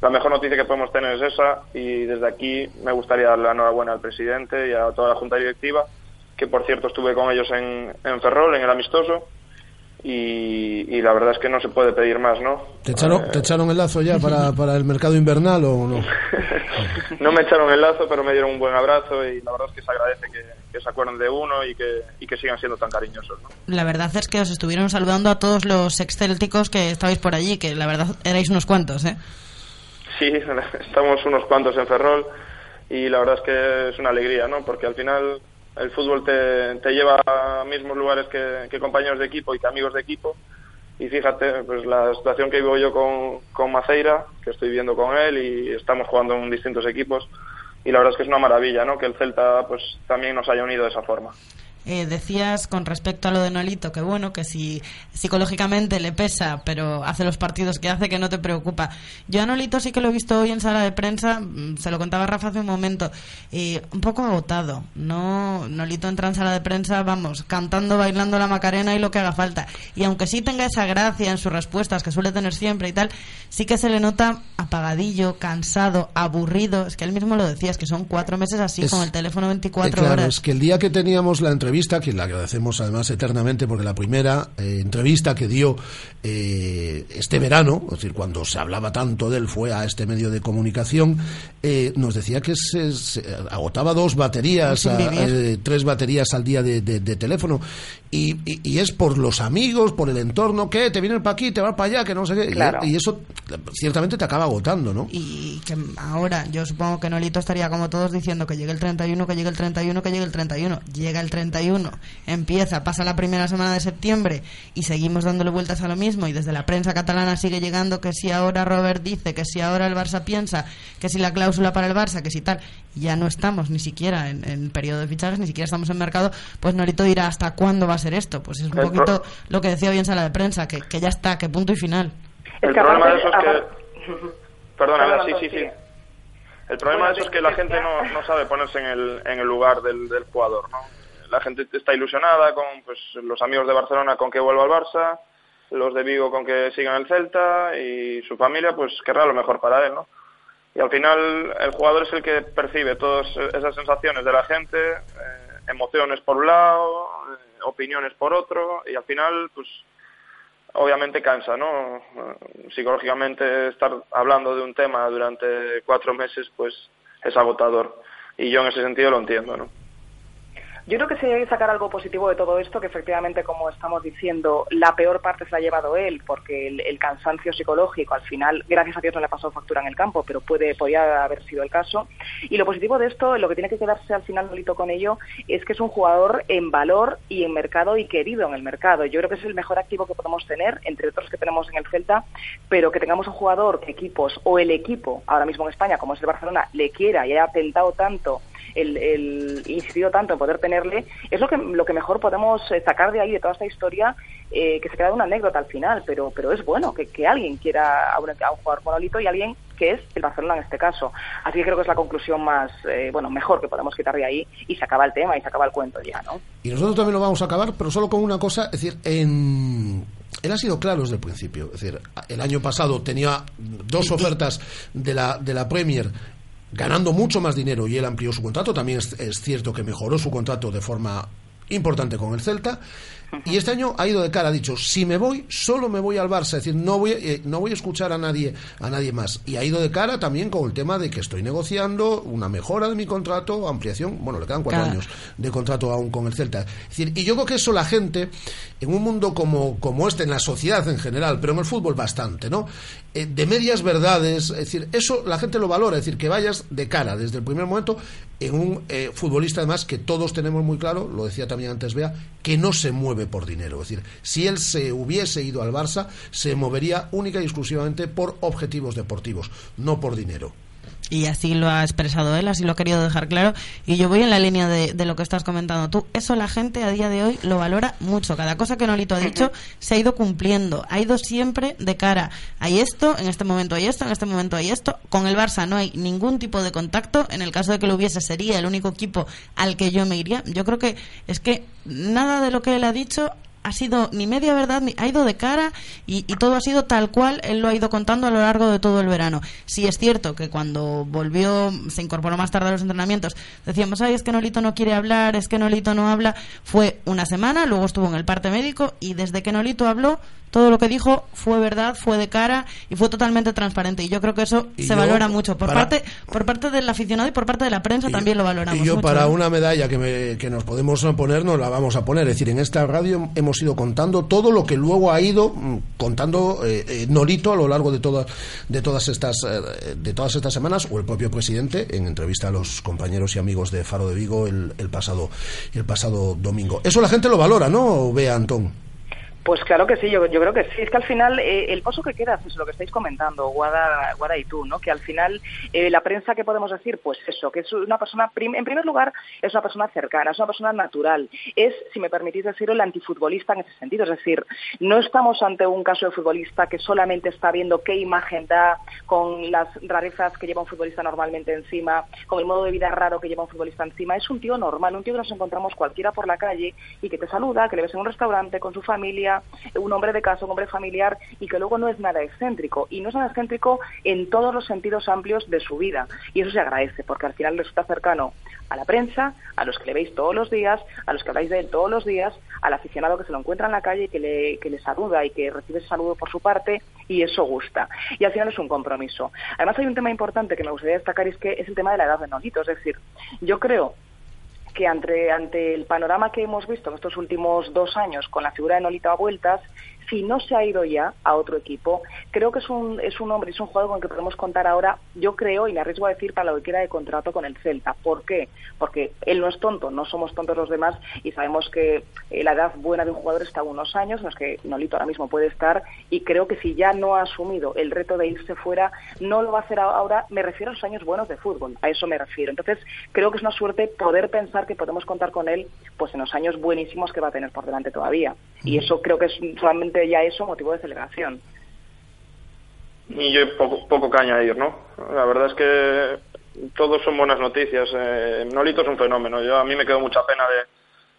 la mejor noticia que podemos tener es esa y desde aquí me gustaría darle la enhorabuena al presidente y a toda la junta directiva que por cierto estuve con ellos en, en Ferrol, en el amistoso, y, y, la verdad es que no se puede pedir más, ¿no? ¿Te echaron, Eh, ¿te echaron el lazo ya para, para el mercado invernal o no? no me echaron el lazo, pero me dieron un buen abrazo y la verdad es que se agradece que, que se acuerden de uno y que, y que sigan siendo tan cariñosos, ¿no? La verdad es que os estuvieron saludando a todos los excélticos que estabais por allí, que la verdad erais unos cuantos, ¿eh? Sí, estamos unos cuantos en Ferrol y la verdad es que es una alegría, ¿no? Porque al final el fútbol te, lleva a mismos lugares que, que, compañeros de equipo y que amigos de equipo. Y fíjate, pues la situación que vivo yo con, con Maceira, que estoy viviendo con él y estamos jugando en distintos equipos. Y la verdad es que es una maravilla, ¿no? Que el Celta pues también nos haya unido de esa forma. Eh, decías con respecto a lo de Nolito que bueno, que si psicológicamente le pesa, pero hace los partidos que hace que no te preocupa. Yo a Nolito sí que lo he visto hoy en sala de prensa, mm, se lo contaba Rafa hace un momento, eh, un poco agotado. No, Nolito entra en sala de prensa, vamos, cantando, bailando la Macarena y lo que haga falta. Y aunque sí tenga esa gracia en sus respuestas que suele tener siempre y tal, sí que se le nota apagadillo, cansado, aburrido. Es que él mismo lo decía, es que son cuatro meses así Es- con el teléfono 24 Eh, claro, horas. es que el día que teníamos la entrevista, que le agradecemos además eternamente, porque la primera eh, entrevista que dio eh, este verano, es decir, cuando se hablaba tanto de él, fue a este medio de comunicación, eh, nos decía que se, se agotaba dos baterías, a- tres baterías al día de, de- de teléfono, y, y- y es por los amigos, por el entorno, que te vienen para aquí, te vas para allá, que no sé qué, y, eso ciertamente te acaba agotando, ¿no? y que ahora yo supongo que Nolito estaría como todos diciendo que llegue el 31, que llegue el 31, que llegue el 31. Llega el 31, empieza, pasa la primera semana de septiembre y seguimos dándole vueltas a lo mismo y desde la prensa catalana sigue llegando que si ahora Robert dice, que si ahora el Barça piensa, que si la cláusula para el Barça, que si tal, ya no estamos ni siquiera en, en periodo de fichajes, ni siquiera estamos en mercado, pues Nolito dirá hasta cuándo va a ser esto. Pues es un El poquito lo que decía bien Sala de Prensa, que, que ya está, que punto y final. El que problema de eso es que... Perdona, sí, sí, sí. El problema Bueno, de eso es que la te gente no, no sabe ponerse en el, en el lugar del, del jugador, ¿no? La gente está ilusionada con pues, los amigos de Barcelona con que vuelva al Barça, los de Vigo con que sigan el Celta y su familia pues querrá lo mejor para él, ¿no? Y al final el jugador es el que percibe todas esas sensaciones de la gente, eh, emociones por un lado, eh, opiniones por otro y al final pues obviamente cansa, ¿no? Psicológicamente estar hablando de un tema durante cuatro meses, pues es agotador. Y yo en ese sentido lo entiendo, ¿no? Yo creo que se debe sacar algo positivo de todo esto, que efectivamente, como estamos diciendo, la peor parte se la ha llevado él, porque el, el cansancio psicológico, al final, gracias a Dios no le pasó factura en el campo, pero puede, podría haber sido el caso. Y lo positivo de esto, lo que tiene que quedarse al final, Nolito, con ello, es que es un jugador en valor y en mercado y querido en el mercado. Yo creo que es el mejor activo que podemos tener, entre otros que tenemos en el Celta, pero que tengamos un jugador que equipos o el equipo, ahora mismo en España, como es el Barcelona, le quiera y haya atentado tanto el, el incidido tanto en poder tenerle, es lo que, lo que mejor podemos eh, sacar de ahí, de toda esta historia, eh, que se queda una anécdota al final, pero, pero es bueno que, que alguien quiera a un, a un jugador monolito y alguien que es el Barcelona en este caso. Así que creo que es la conclusión más, eh, bueno, mejor que podemos quitar de ahí y se acaba el tema y se acaba el cuento ya, ¿no? Y nosotros también lo vamos a acabar, pero solo con una cosa, es decir, en... Él ha sido claro desde el principio. Es decir, el año pasado tenía dos ofertas de la, de la Premier ganando mucho más dinero y él amplió su contrato. También es, es cierto que mejoró su contrato de forma importante con el Celta. Y este año ha ido de cara, ha dicho, si me voy, solo me voy al Barça, es decir, no voy, eh, no voy a escuchar a nadie, a nadie más. Y ha ido de cara también con el tema de que estoy negociando una mejora de mi contrato, ampliación, bueno, le quedan cuatro Claro. años de contrato aún con el Celta. Es decir, y yo creo que eso la gente, en un mundo como, como este, en la sociedad en general, pero en el fútbol bastante, ¿no? Eh, de medias verdades, es decir, eso la gente lo valora, es decir, que vayas de cara desde el primer momento en un eh, futbolista además que todos tenemos muy claro, lo decía también antes Bea, que no se mueve por dinero. Es decir, si él se hubiese ido al Barça, se movería única y exclusivamente por objetivos deportivos, no por dinero. Y así lo ha expresado él, así lo ha querido dejar claro. Y yo voy en la línea de, de lo que estás comentando tú. Eso la gente a día de hoy lo valora mucho. Cada cosa que Nolito ha dicho se ha ido cumpliendo. Ha ido siempre de cara. Hay esto, en este momento hay esto, en este momento hay esto. Con el Barça no hay ningún tipo de contacto. En el caso de que lo hubiese, sería el único equipo al que yo me iría. Yo creo que es que nada de lo que él ha dicho ha sido ni media verdad, ni, ha ido de cara y, y todo ha sido tal cual él lo ha ido contando a lo largo de todo el verano. Sí es cierto que cuando volvió, se incorporó más tarde a los entrenamientos, decíamos, ay, es que Nolito no quiere hablar, es que Nolito no habla. Fue una semana, luego estuvo en el parte médico y desde que Nolito habló, todo lo que dijo fue verdad, fue de cara y fue totalmente transparente. Y yo creo que eso Y se yo, valora mucho. Por para- parte por parte del aficionado y por parte de la prensa también lo valoramos Y yo mucho, para ¿eh? una medalla que, me- que nos podemos poner, nos la vamos a poner. Es decir, en esta radio hemos ido contando todo lo que luego ha ido mm, contando eh, eh, Nolito a lo largo de todas de todas estas eh, de todas estas semanas o el propio presidente en entrevista a los compañeros y amigos de Faro de Vigo el, el pasado el pasado domingo. Eso la gente lo valora, ¿no? Vea Antón. Pues claro que sí, yo, creo que sí. Es que al final eh, el pozo que queda es lo que estáis comentando, Guada, Guada y tú, ¿no? Que al final eh, la prensa, ¿qué podemos decir? Pues eso, que es una persona, en primer lugar, es una persona cercana, es una persona natural. Es, si me permitís decirlo, el antifutbolista en ese sentido. Es decir, no estamos ante un caso de futbolista que solamente está viendo qué imagen da con las rarezas que lleva un futbolista normalmente encima, con el modo de vida raro que lleva un futbolista encima. Es un tío normal, un tío que nos encontramos cualquiera por la calle y que te saluda, que le ves en un restaurante con su familia, un hombre de casa, un hombre familiar y que luego no es nada excéntrico. Y no es nada excéntrico en todos los sentidos amplios de su vida. Y eso se agradece porque al final resulta cercano a la prensa, a los que le veis todos los días, a los que habláis de él todos los días, al aficionado que se lo encuentra en la calle y que le, que le saluda y que recibe ese saludo por su parte y eso gusta. Y al final es un compromiso. Además hay un tema importante que me gustaría destacar y es que es el tema de la edad de Nolito. Es decir, yo creo que ante, ante el panorama que hemos visto en estos últimos dos años con la figura de Nolito a vueltas, si no se ha ido ya a otro equipo, creo que es un, es un hombre, es un jugador con el que podemos contar ahora, yo creo, y me arriesgo a decir, para lo que queda de contrato con el Celta. ¿Por qué? Porque él no es tonto, no somos tontos los demás y sabemos que eh, la edad buena de un jugador está a unos años, en los que Nolito ahora mismo puede estar, y creo que si ya no ha asumido el reto de irse fuera, no lo va a hacer ahora, me refiero a los años buenos de fútbol, a eso me refiero. Entonces, creo que es una suerte poder pensar que podemos contar con él pues en los años buenísimos que va a tener por delante todavía. Y eso creo que es solamente ya eso motivo de celebración. Y yo poco, poco que añadir, ¿no? La verdad es que todos son buenas noticias. Eh, Nolito es un fenómeno. Yo a mí me quedó mucha pena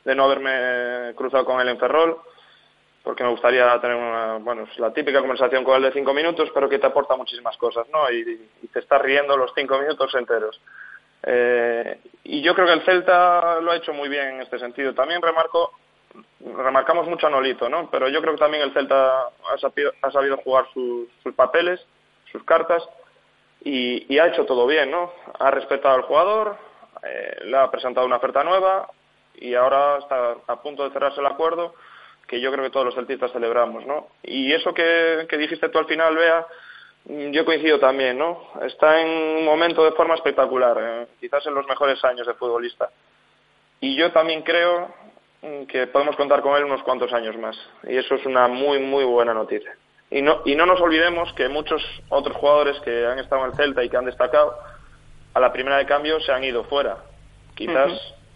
de, no haberme cruzado con él en Ferrol, porque me gustaría tener una, bueno, la típica conversación con él de cinco minutos, pero que te aporta muchísimas cosas, ¿no? Y, y te estás riendo los cinco minutos enteros. Eh, y yo creo que el Celta lo ha hecho muy bien en este sentido. También remarco, remarcamos mucho a Nolito, ¿no? Pero yo creo que también el Celta ha sabido, ha sabido jugar sus, papeles, sus cartas, y, y ha hecho todo bien, ¿no? Ha respetado al jugador, eh, le ha presentado una oferta nueva y ahora está a punto de cerrarse el acuerdo que yo creo que todos los celtistas celebramos, ¿no? Y eso que, dijiste tú al final, Bea, mm, yo coincido también, ¿no? Está en un momento de forma espectacular, eh, quizás en los mejores años de futbolista. Y yo también creo que podemos contar con él unos cuantos años más. Y eso es una muy, muy buena noticia. Y no, y no nos olvidemos que muchos otros jugadores que han estado en el Celta y que han destacado, a la primera de cambio se han ido fuera. Quizás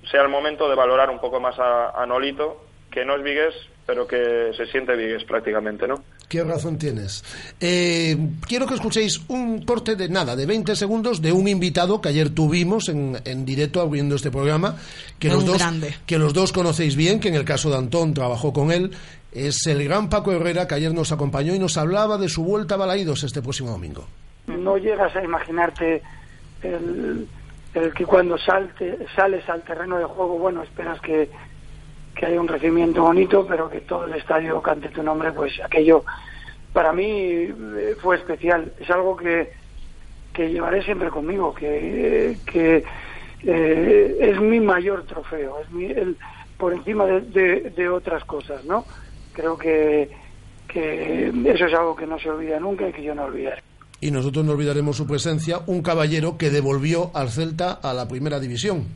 sea el momento de valorar un poco más a, a Nolito, que no es vigués, pero que se siente vigués prácticamente, ¿no? Qué razón tienes. Eh, quiero que escuchéis un corte de nada, de 20 segundos, de un invitado que ayer tuvimos en, en directo abriendo este programa, que los, dos, grande. que los dos conocéis bien, que en el caso de Antón trabajó con él. Es el gran Paco Herrera que ayer nos acompañó y nos hablaba de su vuelta a Balaídos este próximo domingo. no llegas a imaginarte el, el que cuando salte, sales al terreno de juego, bueno, esperas que, que haya un recibimiento bonito, pero que todo el estadio cante tu nombre, pues aquello para mí eh, fue especial. Es algo que, que llevaré siempre conmigo, que, que eh, es mi mayor trofeo, es mi, el, por encima de, de- de otras cosas, ¿no? Creo que, que eso es algo que no se olvida nunca y que yo no olvidaré. Y nosotros no olvidaremos su presencia, un caballero que devolvió al Celta a la primera división.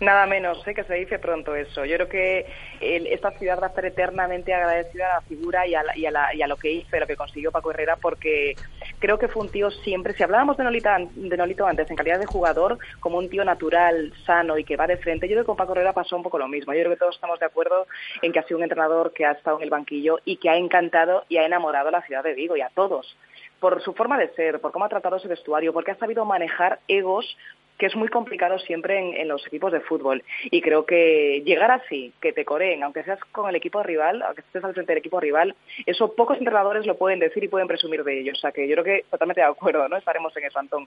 Nada menos, sé que se dice pronto eso. Yo creo que el- esta ciudad va a estar eternamente agradecida a la figura y a, la- y a la- y a lo que hizo, a lo que consiguió Paco Herrera, porque creo que fue un tío siempre, si hablábamos de Nolito, de Nolito antes en calidad de jugador, como un tío natural, sano y que va de frente, yo creo que con Paco Herrera pasó un poco lo mismo. Yo creo que todos estamos de acuerdo en que ha sido un entrenador que ha estado en el banquillo y que ha encantado y ha enamorado a la ciudad de Vigo y a todos por su forma de ser, por cómo ha tratado ese vestuario, porque ha sabido manejar egos que es muy complicado siempre en, los equipos de fútbol. Y creo que llegar así, que te coreen, aunque seas con el equipo rival, aunque estés al frente del equipo rival, eso pocos entrenadores lo pueden decir y pueden presumir de ello. O sea que yo creo que totalmente de acuerdo, ¿no? Estaremos en eso, Antón.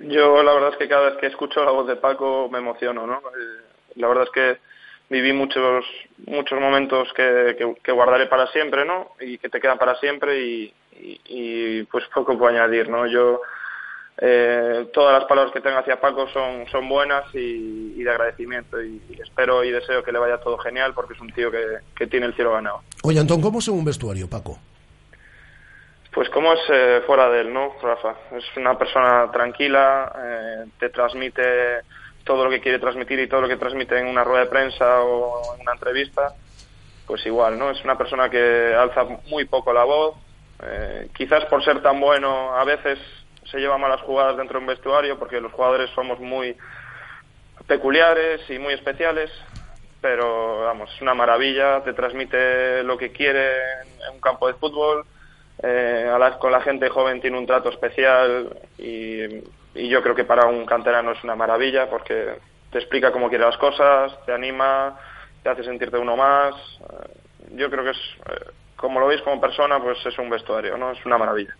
Yo la verdad es que cada vez que escucho la voz de Paco me emociono, ¿no? Eh, La verdad es que viví muchos muchos momentos que, que, que guardaré para siempre, ¿no? Y que te quedan para siempre y, y- y, pues poco puedo añadir, ¿no? Yo eh, todas las palabras que tengo hacia Paco son, son buenas y, y de agradecimiento y, y espero y deseo que le vaya todo genial porque es un tío que, que tiene el cielo ganado. Oye, Antón, ¿cómo es un vestuario, Paco? Pues como es eh, fuera de él, ¿no, Rafa? Es una persona tranquila, eh, te transmite todo lo que quiere transmitir y todo lo que transmite en una rueda de prensa o en una entrevista, pues igual, ¿no? Es una persona que alza muy poco la voz, eh, quizás por ser tan bueno a veces se lleva malas jugadas dentro de un vestuario porque los jugadores somos muy peculiares y muy especiales, pero vamos, es una maravilla, te transmite lo que quiere en un campo de fútbol, eh, a con la gente joven tiene un trato especial y, y yo creo que para un canterano es una maravilla porque te explica cómo quiere las cosas, te anima, te hace sentirte uno más. Yo creo que es, eh, como lo veis como persona, pues es un vestuario, ¿no? Es una maravilla.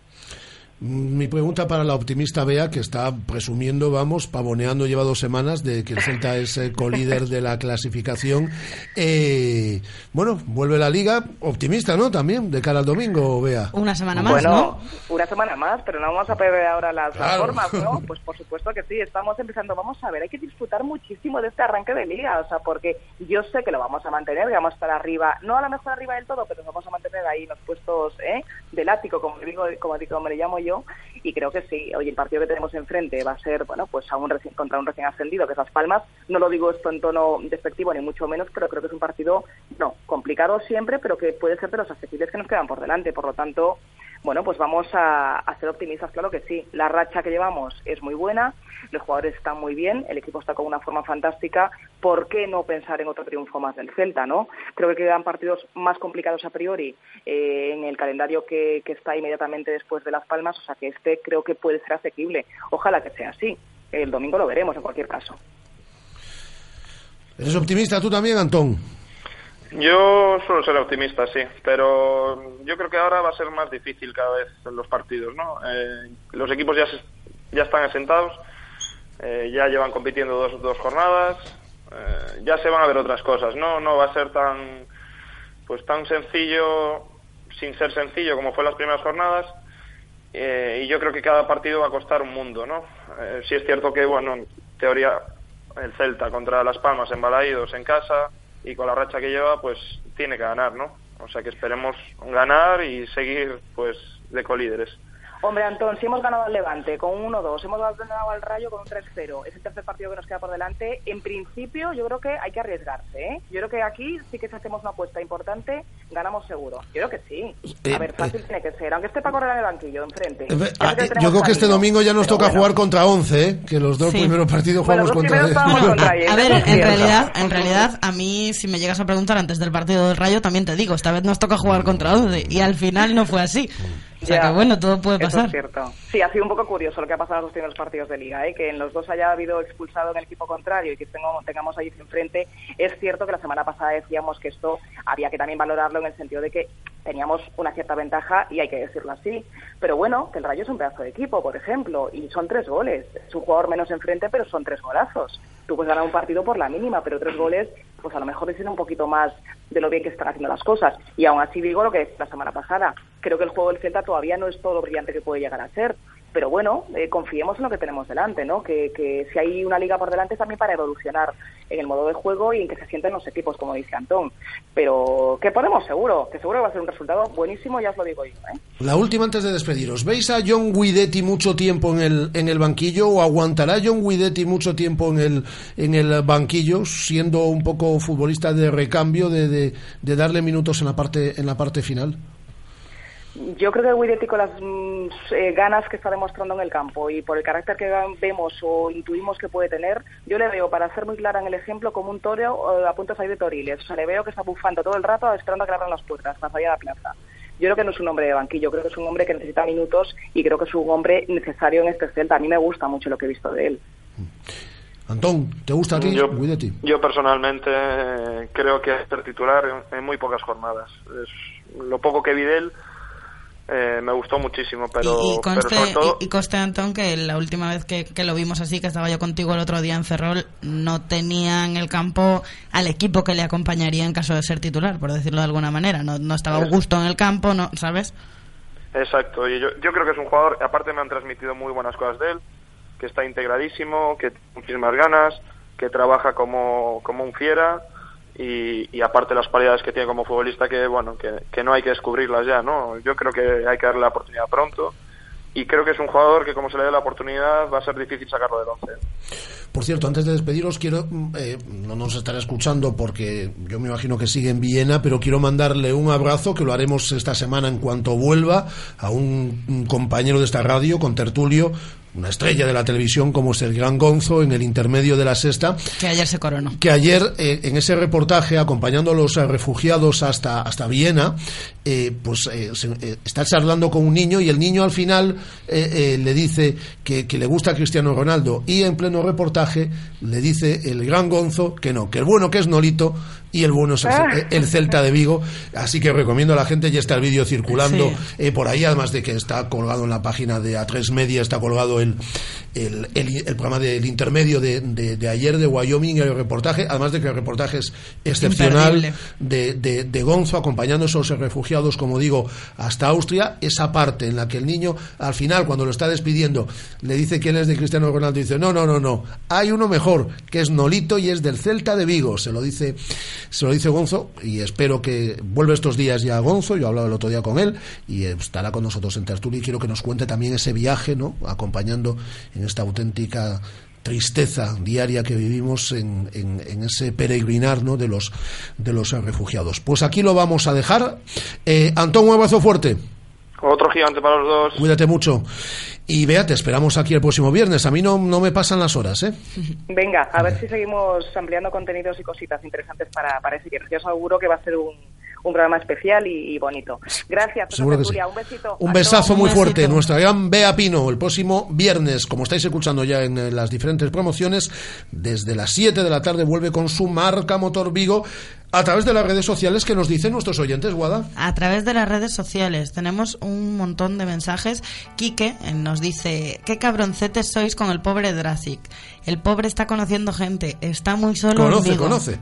Mi pregunta para la optimista Bea, que está presumiendo, vamos, pavoneando, lleva dos semanas de que el Celta es el colíder de la clasificación. Eh, bueno, vuelve la liga, optimista, ¿no? También, de cara al domingo, Bea. Una semana más, bueno, ¿no? una semana más, pero no vamos a perder ahora las, las Claro. formas, ¿no? Pues por supuesto que sí, estamos empezando. Vamos a ver, hay que disfrutar muchísimo de este arranque de liga, o sea, porque yo sé que lo vamos a mantener, que vamos a estar arriba, no a lo mejor arriba del todo, pero nos vamos a mantener ahí en los puestos ¿eh? Del ático, como digo, como, como le llamo yo, y creo que sí. Oye, el partido que tenemos enfrente va a ser, bueno, pues a un reci- contra un recién ascendido, que es Las Palmas. No lo digo esto en tono despectivo, ni mucho menos, pero creo que es un partido, no, complicado siempre, pero que puede ser de los accesibles que nos quedan por delante. Por lo tanto, bueno, pues vamos a, ser optimistas, claro que sí. La racha que llevamos es muy buena, los jugadores están muy bien, el equipo está con una forma fantástica. ¿Por qué no pensar en otro triunfo más del Celta, no? Creo que quedan partidos más complicados a priori eh, en el calendario que, que está inmediatamente después de Las Palmas, o sea que este creo que puede ser asequible. Ojalá que sea así. El domingo lo veremos en cualquier caso. ¿Eres optimista tú también, Antón? Yo suelo ser optimista, sí, pero yo creo que ahora va a ser más difícil cada vez los partidos, ¿no? Eh, los equipos ya, se- ya están asentados, eh, ya llevan compitiendo dos, dos jornadas, eh, ya se van a ver otras cosas, ¿no? No va a ser tan, pues tan sencillo, sin ser sencillo como fue las primeras jornadas, eh, y yo creo que cada partido va a costar un mundo, ¿no? Eh, es cierto que, bueno, en teoría el Celta contra Las Palmas en Balaídos en casa y con la racha que lleva, pues tiene que ganar, ¿no? O sea que esperemos ganar y seguir, pues, de colíderes. Hombre, Antón, si hemos ganado al Levante con un 1-2, hemos ganado al Rayo con un 3-0, es el tercer partido que nos queda por delante, en principio yo creo que hay que arriesgarse, ¿eh? Yo creo que aquí sí que si hacemos una apuesta importante, ganamos seguro. Yo creo que sí. Eh, A ver, fácil tiene que ser, aunque esté para correr en el banquillo, enfrente. Eh, sé ah, eh, Yo creo que este domingo ya nos pero toca bueno. jugar contra 11, ¿eh? que los dos Sí. primeros partidos Bueno, jugamos contra estábamos contra ellos, A ver, en cierto. realidad, en realidad, a mí, si me llegas a preguntar antes del partido del Rayo, también te digo, esta vez nos toca jugar contra 11 y al final no fue así. O sea Ya. que bueno, todo puede Eso pasar. es cierto. Sí, ha sido un poco curioso lo que ha pasado en los primeros partidos de Liga, ¿eh? que en los dos haya habido expulsado en el equipo contrario y que tengo- tengamos ahí enfrente. Es cierto que la semana pasada decíamos que esto había que también valorarlo en el sentido de que teníamos una cierta ventaja y hay que decirlo así. Pero bueno, que el Rayo es un pedazo de equipo, por ejemplo, y son tres goles. Es un jugador menos enfrente, pero son tres golazos. Tú puedes ganar un partido por la mínima, pero tres goles, pues a lo mejor dicen un poquito más de lo bien que están haciendo las cosas. Y aún así digo lo que la semana pasada. Creo que el juego del Celta todavía no es todo lo brillante que puede llegar a ser pero bueno, eh, confiemos en lo que tenemos delante, ¿no? Que, que, si hay una liga por delante es también para evolucionar en el modo de juego y en que se sienten los equipos, como dice Antón. Pero que podemos seguro, que seguro va a ser un resultado buenísimo, ya os lo digo yo. ¿eh? La última antes de despediros. ¿Veis a John Guidetti mucho tiempo en el, en el banquillo o aguantará John Guidetti mucho tiempo en el, en el banquillo, siendo un poco futbolista de recambio, de, de, de darle minutos en la parte, en la parte final? Yo creo que Guidetti con las mm, eh, ganas que está demostrando en el campo y por el carácter que vemos o intuimos que puede tener, yo le veo, para ser muy clara en el ejemplo, como un toro eh, a punto de salir de Toriles. O sea, le veo que está bufando todo el rato esperando a que le abran las puertas, más allá de la plaza. Yo creo que no es un hombre de banquillo, creo que es un hombre que necesita minutos y creo que es un hombre necesario en este Celta. A mí me gusta mucho lo que he visto de él. Antón, ¿te gusta a ti yo, Guidetti? Yo personalmente eh, creo que es ser titular en, en muy pocas jornadas. Es lo poco que vi de él eh, me gustó muchísimo, pero, y, y conste, pero sobre todo... y, y conste, Antón, que la última vez que, que, lo vimos así, que estaba yo contigo el otro día en Ferrol, no tenía en el campo al equipo que le acompañaría en caso de ser titular, por decirlo de alguna manera. No, no estaba Augusto en el campo, no ¿sabes? Exacto, y yo, yo creo que es un jugador, aparte me han transmitido muy buenas cosas de él, que está integradísimo, que tiene muchísimas ganas, que trabaja como, como un fiera y, y, aparte las cualidades que tiene como futbolista que bueno que, no hay que descubrirlas ya no yo creo que hay que darle la oportunidad pronto y creo que es un jugador que como se le dé la oportunidad va a ser difícil sacarlo del once. Por cierto antes de despediros quiero eh, no nos estará escuchando porque yo me imagino que sigue en Viena pero quiero mandarle un abrazo que lo haremos esta semana en cuanto vuelva a un compañero de esta radio con tertulio una estrella de la televisión como es el Gran Gonzo en el intermedio de la sexta. Que ayer se coronó. Que ayer, eh, en ese reportaje, acompañando a los refugiados hasta, hasta Viena, eh, pues eh, se, eh, está charlando con un niño y el niño al final le dice que, que, le gusta a Cristiano Ronaldo y en pleno reportaje le dice el Gran Gonzo que no, que el bueno que es Nolito y el bueno es el, ah. el, Celta de Vigo. Así que recomiendo a la gente, ya está el vídeo circulando sí. eh, por ahí, además de que está colgado en la página de A3 Media, está colgado el, el, el, el programa del intermedio de, de, de, ayer de Wyoming, el reportaje, además de que el reportaje es excepcional de, de, de, Gonzo, acompañando a esos refugiados, como digo, hasta Austria, esa parte en la que el niño, al final, cuando lo está despidiendo, le dice que él es de Cristiano Ronaldo, y dice, no, no, no, no, hay uno mejor, que es Nolito y es del Celta de Vigo, se lo dice se lo dice Gonzo y espero que vuelva estos días ya Gonzo, yo he hablado el otro día con él y estará con nosotros en tertulia y quiero que nos cuente también ese viaje, ¿no? acompañando en esta auténtica tristeza diaria que vivimos en, en, en, ese peregrinar ¿no? de, los, de los refugiados. Pues aquí lo vamos a dejar. Eh, Antón, un abrazo fuerte. Otro gigante para los dos. Cuídate mucho. Y vea, te esperamos aquí el próximo viernes. A mí no, no me pasan las horas, ¿eh? Venga, a ver si seguimos ampliando contenidos y cositas interesantes para, para ese viernes. Yo seguro que va a ser un, un programa especial y, y bonito. Gracias, Seguro Julia. Sí. Un besito. Un besazo muy fuerte. Nuestra gran Bea Pino, el próximo viernes, como estáis escuchando ya en eh, las diferentes promociones, desde las 7 de la tarde vuelve con su marca Motor Vigo a través de las redes sociales que nos dicen nuestros oyentes, Guada. A través de las redes sociales tenemos un montón de mensajes. Quique eh, nos dice, qué cabroncetes sois con el pobre Drasic. El pobre está conociendo gente, está muy solo. Conoce, conoce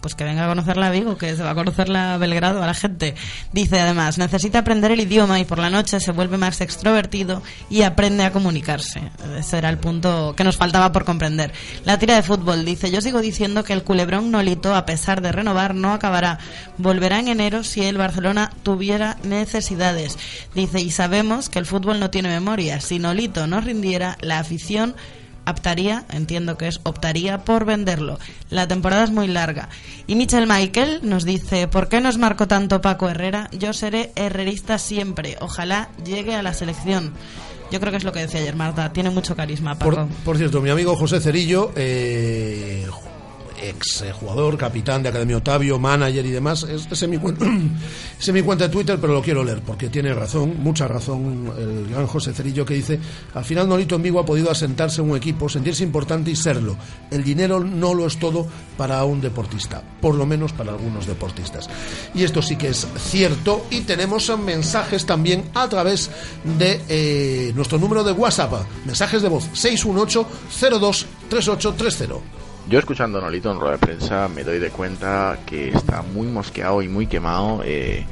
pues que venga a conocerla a Vigo, que se va a conocerla a Belgrado, a la gente. Dice además, necesita aprender el idioma y por la noche se vuelve más extrovertido y aprende a comunicarse. Ese era el punto que nos faltaba por comprender. La tira de fútbol dice, yo sigo diciendo que el culebrón Nolito, a pesar de renovar, no acabará. Volverá en enero si el Barcelona tuviera necesidades. Dice, y sabemos que el fútbol no tiene memoria. Si Nolito no rindiera, la afición optaría, entiendo que es optaría por venderlo. La temporada es muy larga. Y Michel Michael nos dice, ¿por qué nos marcó tanto Paco Herrera? Yo seré herrerista siempre. Ojalá llegue a la selección. Yo creo que es lo que decía ayer Marta. Tiene mucho carisma, Paco. Por, por cierto, mi amigo José Cerillo, eh, ex jugador, capitán de Academia Otavio, manager y demás. Es, ese es mi cuenta, es mi cuenta de Twitter, pero lo quiero leer porque tiene razón, mucha razón el gran José Cerillo que dice, al final Nolito en Vigo ha podido asentarse en un equipo, sentirse importante y serlo. El dinero no lo es todo para un deportista, por lo menos para algunos deportistas. Y esto sí que es cierto y tenemos mensajes también a través de eh, nuestro número de WhatsApp, mensajes de voz 618 02 3830. Yo escuchando a Nolito en rueda de prensa me doy de cuenta que está muy mosqueado y muy quemado eh,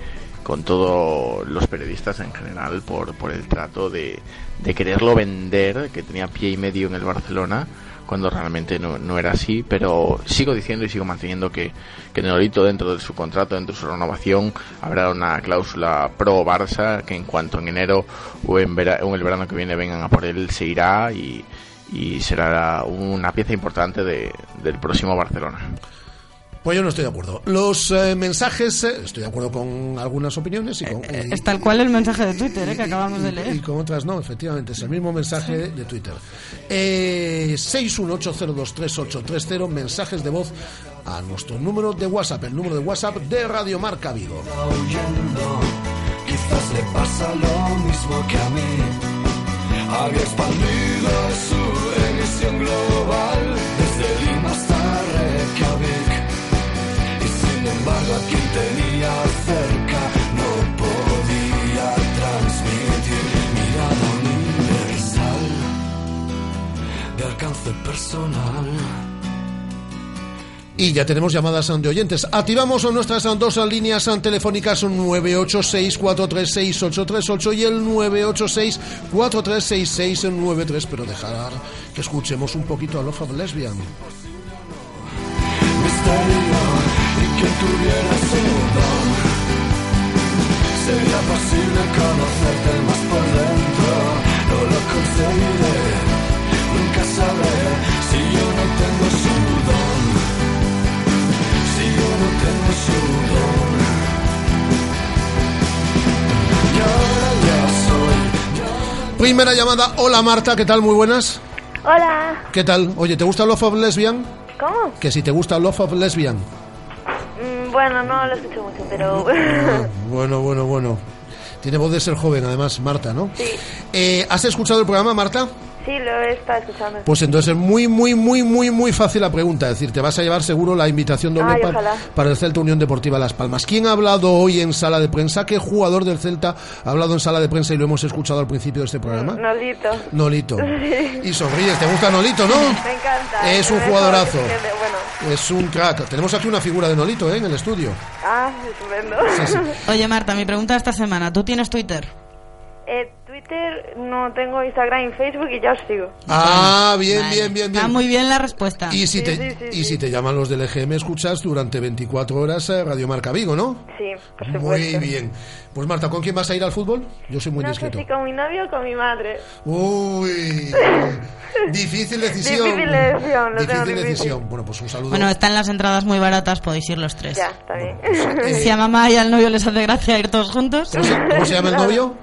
con todos los periodistas en general por, por el trato de, de quererlo vender, que tenía pie y medio en el Barcelona, cuando realmente no, no era así, pero sigo diciendo y sigo manteniendo que, que Nolito dentro de su contrato, dentro de su renovación, habrá una cláusula pro Barça que en cuanto en enero o en, vera- o en el verano que viene vengan a por él se irá y, y será una pieza importante de, del próximo Barcelona. Pues yo no estoy de acuerdo. Los eh, mensajes, eh, estoy de acuerdo con algunas opiniones y con, y- Es tal cual el mensaje de Twitter eh, que acabamos de y leer. con otras no, efectivamente, es el mismo mensaje de, de Twitter. Eh, 618023830, mensajes de voz a nuestro número de WhatsApp, el número de WhatsApp de Radio Marca Vigo. Quizás le pasa lo mismo que a mí. Había expandido su emisión global desde Lima hasta Reykjavik. Y sin embargo, a quien tenía cerca no podía transmitir mirada universal de alcance personal. Y ya tenemos llamadas de oyentes. Activamos nuestras dos líneas telefónicas 986-436-838 y el 986-436-693. Pero dejar que escuchemos un poquito a Love of Lesbian. y que tuviera. Sería posible conocerte más por dentro, no lo conseguiré, Primera llamada. Hola Marta, ¿qué tal? Muy buenas. Hola, ¿Qué tal? Oye, ¿te gusta Love of Lesbian? ¿cómo? Que si te gusta Love of Lesbian. Mm, bueno, no lo escucho mucho, pero... Bueno, bueno, bueno. Tiene voz de ser joven, además, Marta, ¿no? sí, Eh, ¿Has escuchado el programa, Marta? Sí, lo he estado escuchando. Pues entonces es muy, muy, muy, muy, muy fácil la pregunta. Es decir, te vas a llevar seguro la invitación doble Ay, para el Celta Unión Deportiva Las Palmas. ¿Quién ha hablado hoy en sala de prensa? ¿Qué jugador del Celta ha hablado en sala de prensa y lo hemos escuchado al principio de este programa? Nolito. Nolito. Sí. Y sonríes, ¿te gusta Nolito, no? Me encanta. Es un jugadorazo. Bueno, Es un crack. Tenemos aquí una figura de Nolito ¿eh? en el estudio. ah, estupendo. Oye, Marta, mi pregunta esta semana. ¿Tú tienes Twitter? Eh, Twitter, no tengo Instagram y Facebook y ya os sigo. Ah, bien, Vale. bien, bien, bien. Está muy bien la respuesta. Y si, Sí, te, sí, sí, y si te llaman los del EGM, escuchas durante 24 horas eh, Radio Marca Vigo, ¿no? Sí, por supuesto. Muy bien. Pues Marta, ¿con quién vas a ir al fútbol? Yo soy muy no sé discreto. si con mi novio o con mi madre. Uy, difícil decisión. Difícil decisión, lo tengo Difícil difícil. decisión. Bueno, pues un saludo. Bueno, están las entradas muy baratas, podéis ir los tres. Ya, está bien. eh, Si a mamá y al novio les hace gracia ir todos juntos. ¿Cómo se, cómo se llama el novio?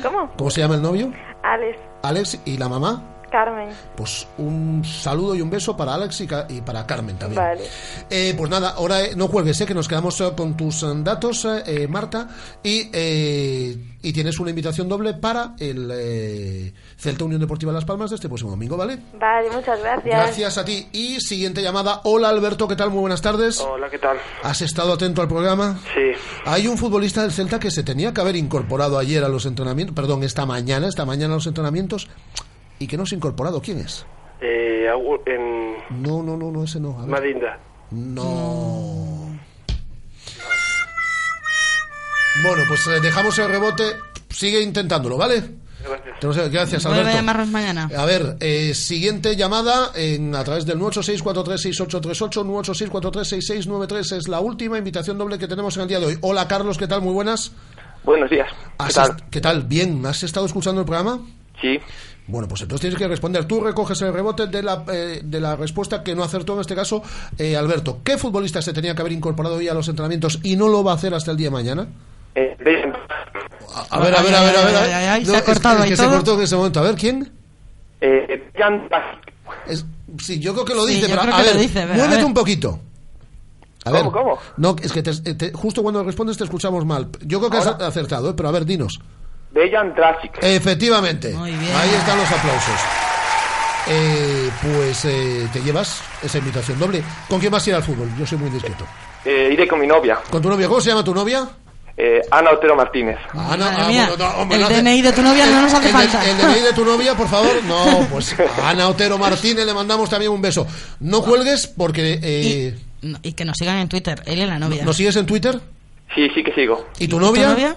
¿Cómo? ¿Cómo se llama el novio? Alex, Alex y la mamá. Carmen. Pues un saludo y un beso para Alex y, Ca- y para Carmen también. Vale. Eh, pues nada, ahora eh, no cuelgues, eh, que nos quedamos eh, con tus eh, datos, eh, eh, Marta, y, eh, y tienes una invitación doble para el eh, Celta Unión Deportiva Las Palmas de este próximo domingo, ¿vale? Vale, muchas gracias. Gracias a ti. Y siguiente llamada. Hola Alberto, ¿qué tal? Muy buenas tardes. Hola, ¿qué tal? ¿Has estado atento al programa? Sí. Hay un futbolista del Celta que se tenía que haber incorporado ayer a los entrenamientos, perdón, esta mañana, esta mañana a los entrenamientos, y que no se ha incorporado. ¿Quién es? Eh, en No, no, no, no, ese no. A ver. Madinda. No. Bueno, pues eh, dejamos el rebote. Sigue intentándolo, ¿vale? Gracias. Gracias, Vuelve a Alberto. llamarnos mañana. A ver, eh, siguiente llamada en, a través del 986-436838, 986-436693. Es la última invitación doble que tenemos en el día de hoy. Hola, Carlos, ¿qué tal? Muy buenas. Buenos días. ¿Qué ¿Has tal? ¿Qué tal? Bien, ¿has estado escuchando el programa? Sí. Bueno, pues entonces tienes que responder. Tú recoges el rebote de la, eh, de la respuesta que no acertó en este caso eh, Alberto. ¿Qué futbolista se tenía que haber incorporado hoy a los entrenamientos y no lo va a hacer hasta el día de mañana? Eh, de- A ver, a ver, a ver, a ver. Ay, ay, ay, se ha es- cortado es ahí que se todo. cortó en ese momento. A ver, ¿quién? eh, Es Sí, yo creo que lo dice, pero a lo ver, dice, pero a muévete un poquito. A ¿Cómo, ver, cómo? No, es que te- te- justo cuando respondes te escuchamos mal. Yo creo que has acertado, ¿eh? pero a ver, dinos. Dejan Trasic. Efectivamente. Ahí están los aplausos. Eh, pues eh, te llevas esa invitación doble. ¿Con quién vas a ir al fútbol? Yo soy muy discreto. Eh, iré con mi novia, ¿Con tu novia? ¿Cómo se llama tu novia? eh, Ana Otero Martínez. Ana, Madre ah, mía, bueno, no, hombre, el no hace- DNI de tu novia no nos hace el, falta. el DNI de tu novia, por favor. No, pues a Ana Otero Martínez le mandamos también un beso. No cuelgues porque... eh, No, y que nos sigan en Twitter, él y la novia. ¿Nos sigues en Twitter? Sí, sí que sigo. ¿Y tu novia? novia?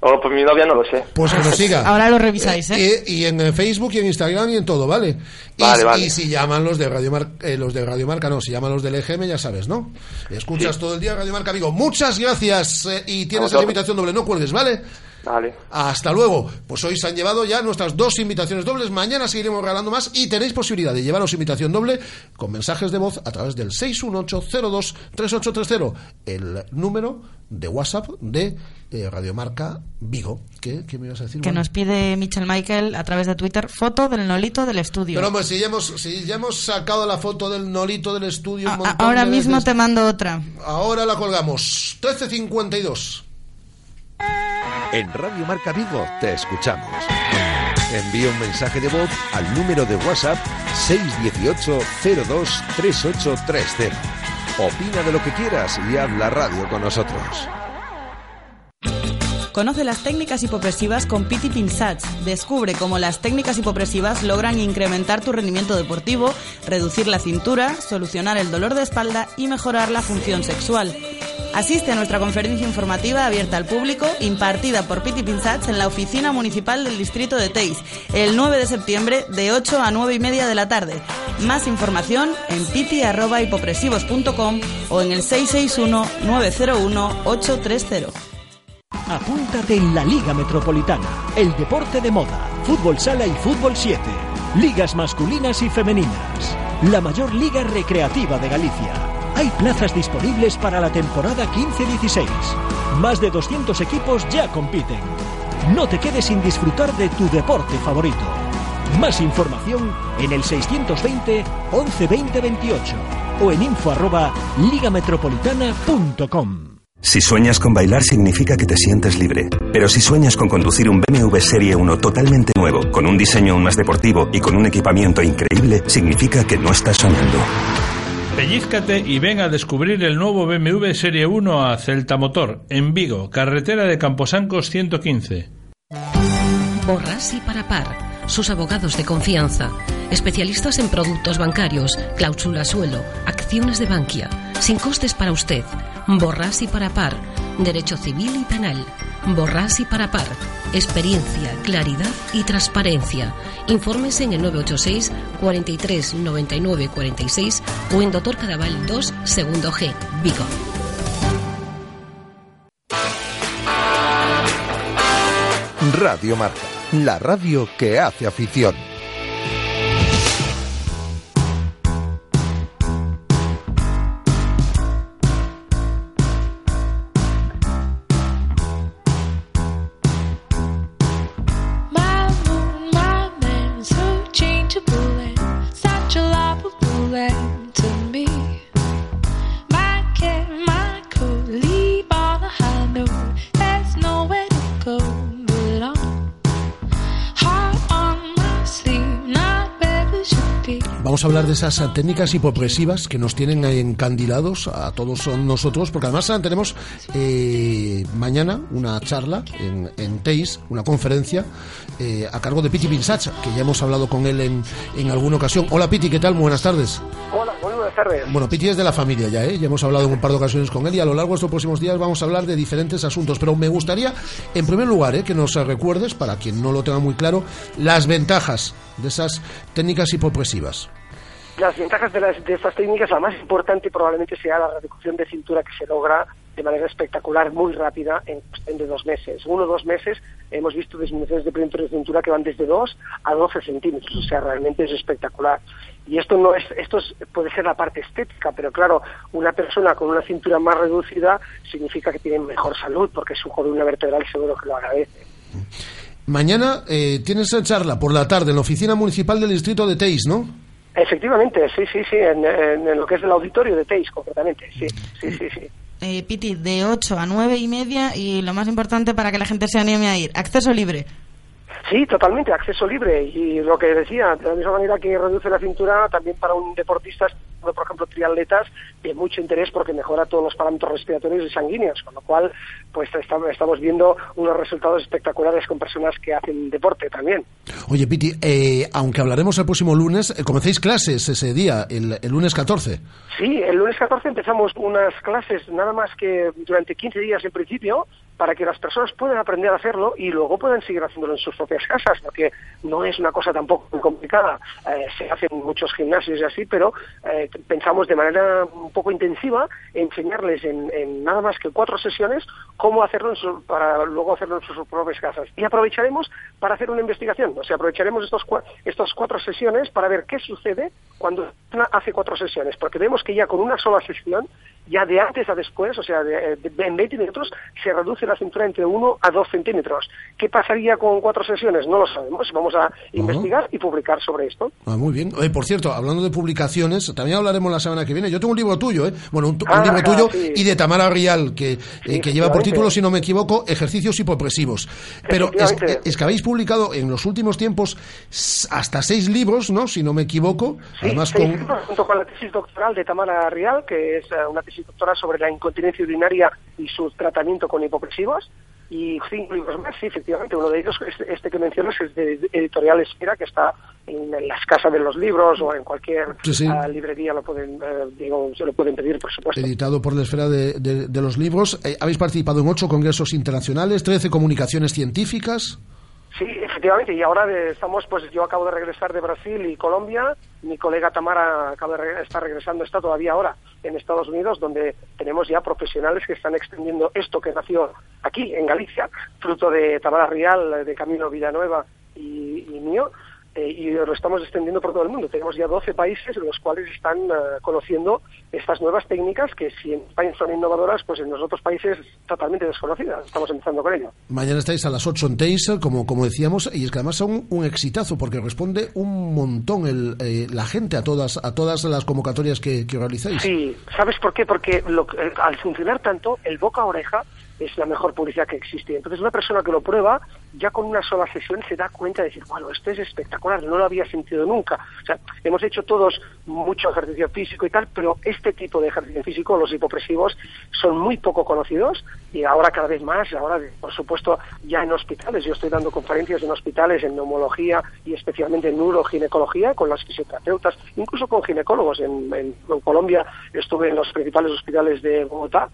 Oh, pues mi novia no lo sé. Pues que nos siga. Ahora lo revisáis, ¿eh? Y, y en eh, Facebook y en Instagram y en todo, ¿vale? Y, Vale, vale. y si llaman los de Radio Mar- eh, los de Radio Marca, no, si llaman los del EGM, ya sabes, ¿no? Escuchas todo el día Radio Marca Vigo. Muchas gracias eh, y tienes la invitación doble, no cuelgues, ¿vale? Vale. Hasta luego. Pues hoy se han llevado ya nuestras dos invitaciones dobles. Mañana seguiremos regalando más y tenéis posibilidad de llevaros invitación doble con mensajes de voz a través del 618-02-3830, el número de WhatsApp de eh, Radiomarca Vigo. ¿Qué, ¿Qué me ibas a decir? Que nos pide Michel Michael a través de Twitter foto del nolito del estudio. Pero hombre, si ya, hemos, si ya hemos sacado la foto del nolito del estudio un A- montón ahora de mismo veces. te mando otra. Ahora la colgamos. 13.52. En Radio Marca Vigo te escuchamos. Envía un mensaje de voz al número de WhatsApp 618 02 3830. Opina de lo que quieras y haz la radio con nosotros. Conoce las técnicas hipopresivas con Piti Pinsatch. Descubre cómo las técnicas hipopresivas logran incrementar tu rendimiento deportivo, reducir la cintura, solucionar el dolor de espalda y mejorar la función sexual. Asiste a nuestra conferencia informativa abierta al público, impartida por Piti Pinsatch en la oficina municipal del distrito de Teis, el 9 de septiembre de 8 a 9 y media de la tarde. Más información en piti.hipopresivos.com o en el 661-901-830. Apúntate en la Liga Metropolitana, el deporte de moda, fútbol sala y fútbol 7, ligas masculinas y femeninas, la mayor liga recreativa de Galicia. Hay plazas disponibles para la temporada 15-16. Más de 200 equipos ya compiten. No te quedes sin disfrutar de tu deporte favorito. Más información en el 620 11 20 28 o en info arroba ligametropolitana.com. Si sueñas con bailar significa que te sientes libre. Pero si sueñas con conducir un BMW Serie 1 totalmente nuevo, con un diseño aún más deportivo y con un equipamiento increíble, significa que no estás soñando. Pellízcate y ven a descubrir el nuevo BMW Serie 1 a Celta Motor, en Vigo, carretera de Camposancos 115. Borras y para par. Sus abogados de confianza. Especialistas en productos bancarios, cláusula suelo, acciones de Bankia. Sin costes para usted. Borras y para par. Derecho civil y penal. Borras y para par. Experiencia, claridad y transparencia. Informes en el 986 43 99 46 o en Doctor Cadaval 2, segundo G, Vigo. Radio Marca, la radio que hace afición. Vamos a hablar de esas técnicas hipopresivas que nos tienen encandilados a todos nosotros, porque además tenemos eh, mañana una charla en, TEIS, una conferencia eh, a cargo de Piti Pinsach, que ya hemos hablado con él en, en alguna ocasión. Hola Piti, ¿qué tal? Buenas tardes. Hola, muy buenas tardes. Bueno, Piti es de la familia ya, ¿eh? ya hemos hablado en un par de ocasiones con él y a lo largo de estos próximos días vamos a hablar de diferentes asuntos. Pero me gustaría, en primer lugar, ¿eh? que nos recuerdes, para quien no lo tenga muy claro, las ventajas de esas técnicas hipopresivas. Las ventajas de, las- de estas técnicas, la más importante probablemente sea la reducción de cintura que se logra de manera espectacular, muy rápida, en cuestión de dos meses. Uno o dos meses hemos visto disminuciones de perímetro de cintura que van desde 2 a 12 centímetros, o sea, realmente es espectacular. Y esto no es, esto es- puede ser la parte estética, pero claro, una persona con una cintura más reducida significa que tiene mejor salud, porque su columna vertebral seguro que lo agradece. Mañana eh, tienes esa charla por la tarde en la oficina municipal del distrito de Teis, ¿no? Efectivamente, sí, sí, sí, en, en- en lo que es el auditorio de TEIS, concretamente, sí, sí, sí, sí. Eh, Piti, de 8 a 9 y media y lo más importante para que la gente se anime a ir, acceso libre. Sí, totalmente, acceso libre. Y lo que decía, de la misma manera que reduce la cintura, también para un deportista, por ejemplo, triatletas, de mucho interés porque mejora todos los parámetros respiratorios y sanguíneos, con lo cual, pues estamos, viendo unos resultados espectaculares con personas que hacen deporte también. Oye, Piti, eh, aunque hablaremos el próximo lunes, eh, comencéis clases ese día, el, el lunes 14. Sí, el lunes 14 empezamos unas clases, nada más que durante 15 días en principio, para que las personas puedan aprender a hacerlo y luego puedan seguir haciéndolo en sus propias casas, porque no es una cosa tampoco muy complicada. Eh, se hace en muchos gimnasios y así, pero eh, pensamos de manera un poco intensiva enseñarles en, nada más que cuatro sesiones cómo hacerlo en su- para luego hacerlo en sus propias casas. Y aprovecharemos para hacer una investigación, o sea, aprovecharemos estos, cua- estas cuatro sesiones para ver qué sucede cuando hace cuatro sesiones, porque vemos que ya con una sola sesión ya de antes a después, o sea, de- en 20 minutos, se reduce la cintura entre 1 a 2 centímetros. ¿Qué pasaría con cuatro sesiones? No lo sabemos. Vamos a investigar y publicar sobre esto. Ah, muy bien. Oye, por cierto, hablando de publicaciones, también hablaremos la semana que viene. Yo tengo un libro tuyo, ¿eh? Bueno, un, Ah, libro tuyo sí. y de Tamara Rial, que, eh, que lleva por título, si no me equivoco, Ejercicios hipopresivos. Pero es, es que habéis publicado en los últimos tiempos hasta seis libros, ¿no? Si no me equivoco. Además, Sí, con, junto con la tesis doctoral de Tamara Rial, que es eh, una tesis doctoral sobre la incontinencia urinaria y su tratamiento con hipopresivos, y cinco libros más, sí, efectivamente. Uno de ellos, este, este que mencionas, es de Editorial Espera, que está en, en las casas de los libros o en cualquier Sí, sí. ah, librería, lo pueden, eh, digo, se lo pueden pedir, por supuesto. editado por la esfera de, de- de los libros. Eh, habéis participado en ocho congresos internacionales, 13 comunicaciones científicas. Sí, efectivamente, y ahora estamos, pues yo acabo de regresar de Brasil y Colombia, mi colega Tamara acaba de re- está regresando, está todavía ahora en Estados Unidos, donde tenemos ya profesionales que están extendiendo esto que nació aquí, en Galicia, fruto de Tamara Rial, de Camilo Villanueva y mío, eh, y lo estamos extendiendo por todo el mundo. Tenemos ya 12 países en los cuales están eh, conociendo estas nuevas técnicas que si en España son innovadoras, pues en los otros países totalmente desconocidas. Estamos empezando con ello. Mañana estáis a las 8 en Teis, como, como decíamos, y es que además son un exitazo porque responde un montón el, eh, la gente a todas, a todas las convocatorias que, que realizáis. Sí, ¿sabes por qué? Porque lo eh, al funcionar tanto, el boca a oreja es la mejor publicidad que existe. Entonces, una persona que lo prueba, ya con una sola sesión se da cuenta de decir, bueno, esto es espectacular, no lo había sentido nunca. O sea, hemos hecho todos mucho ejercicio físico y tal, pero este tipo de ejercicio físico, los hipopresivos, son muy poco conocidos y ahora cada vez más, ahora, por supuesto, ya en hospitales. Yo estoy dando conferencias en hospitales en neumología y especialmente en neuroginecología con las fisioterapeutas, incluso con ginecólogos. En, en- en Colombia estuve en los principales hospitales de Bogotá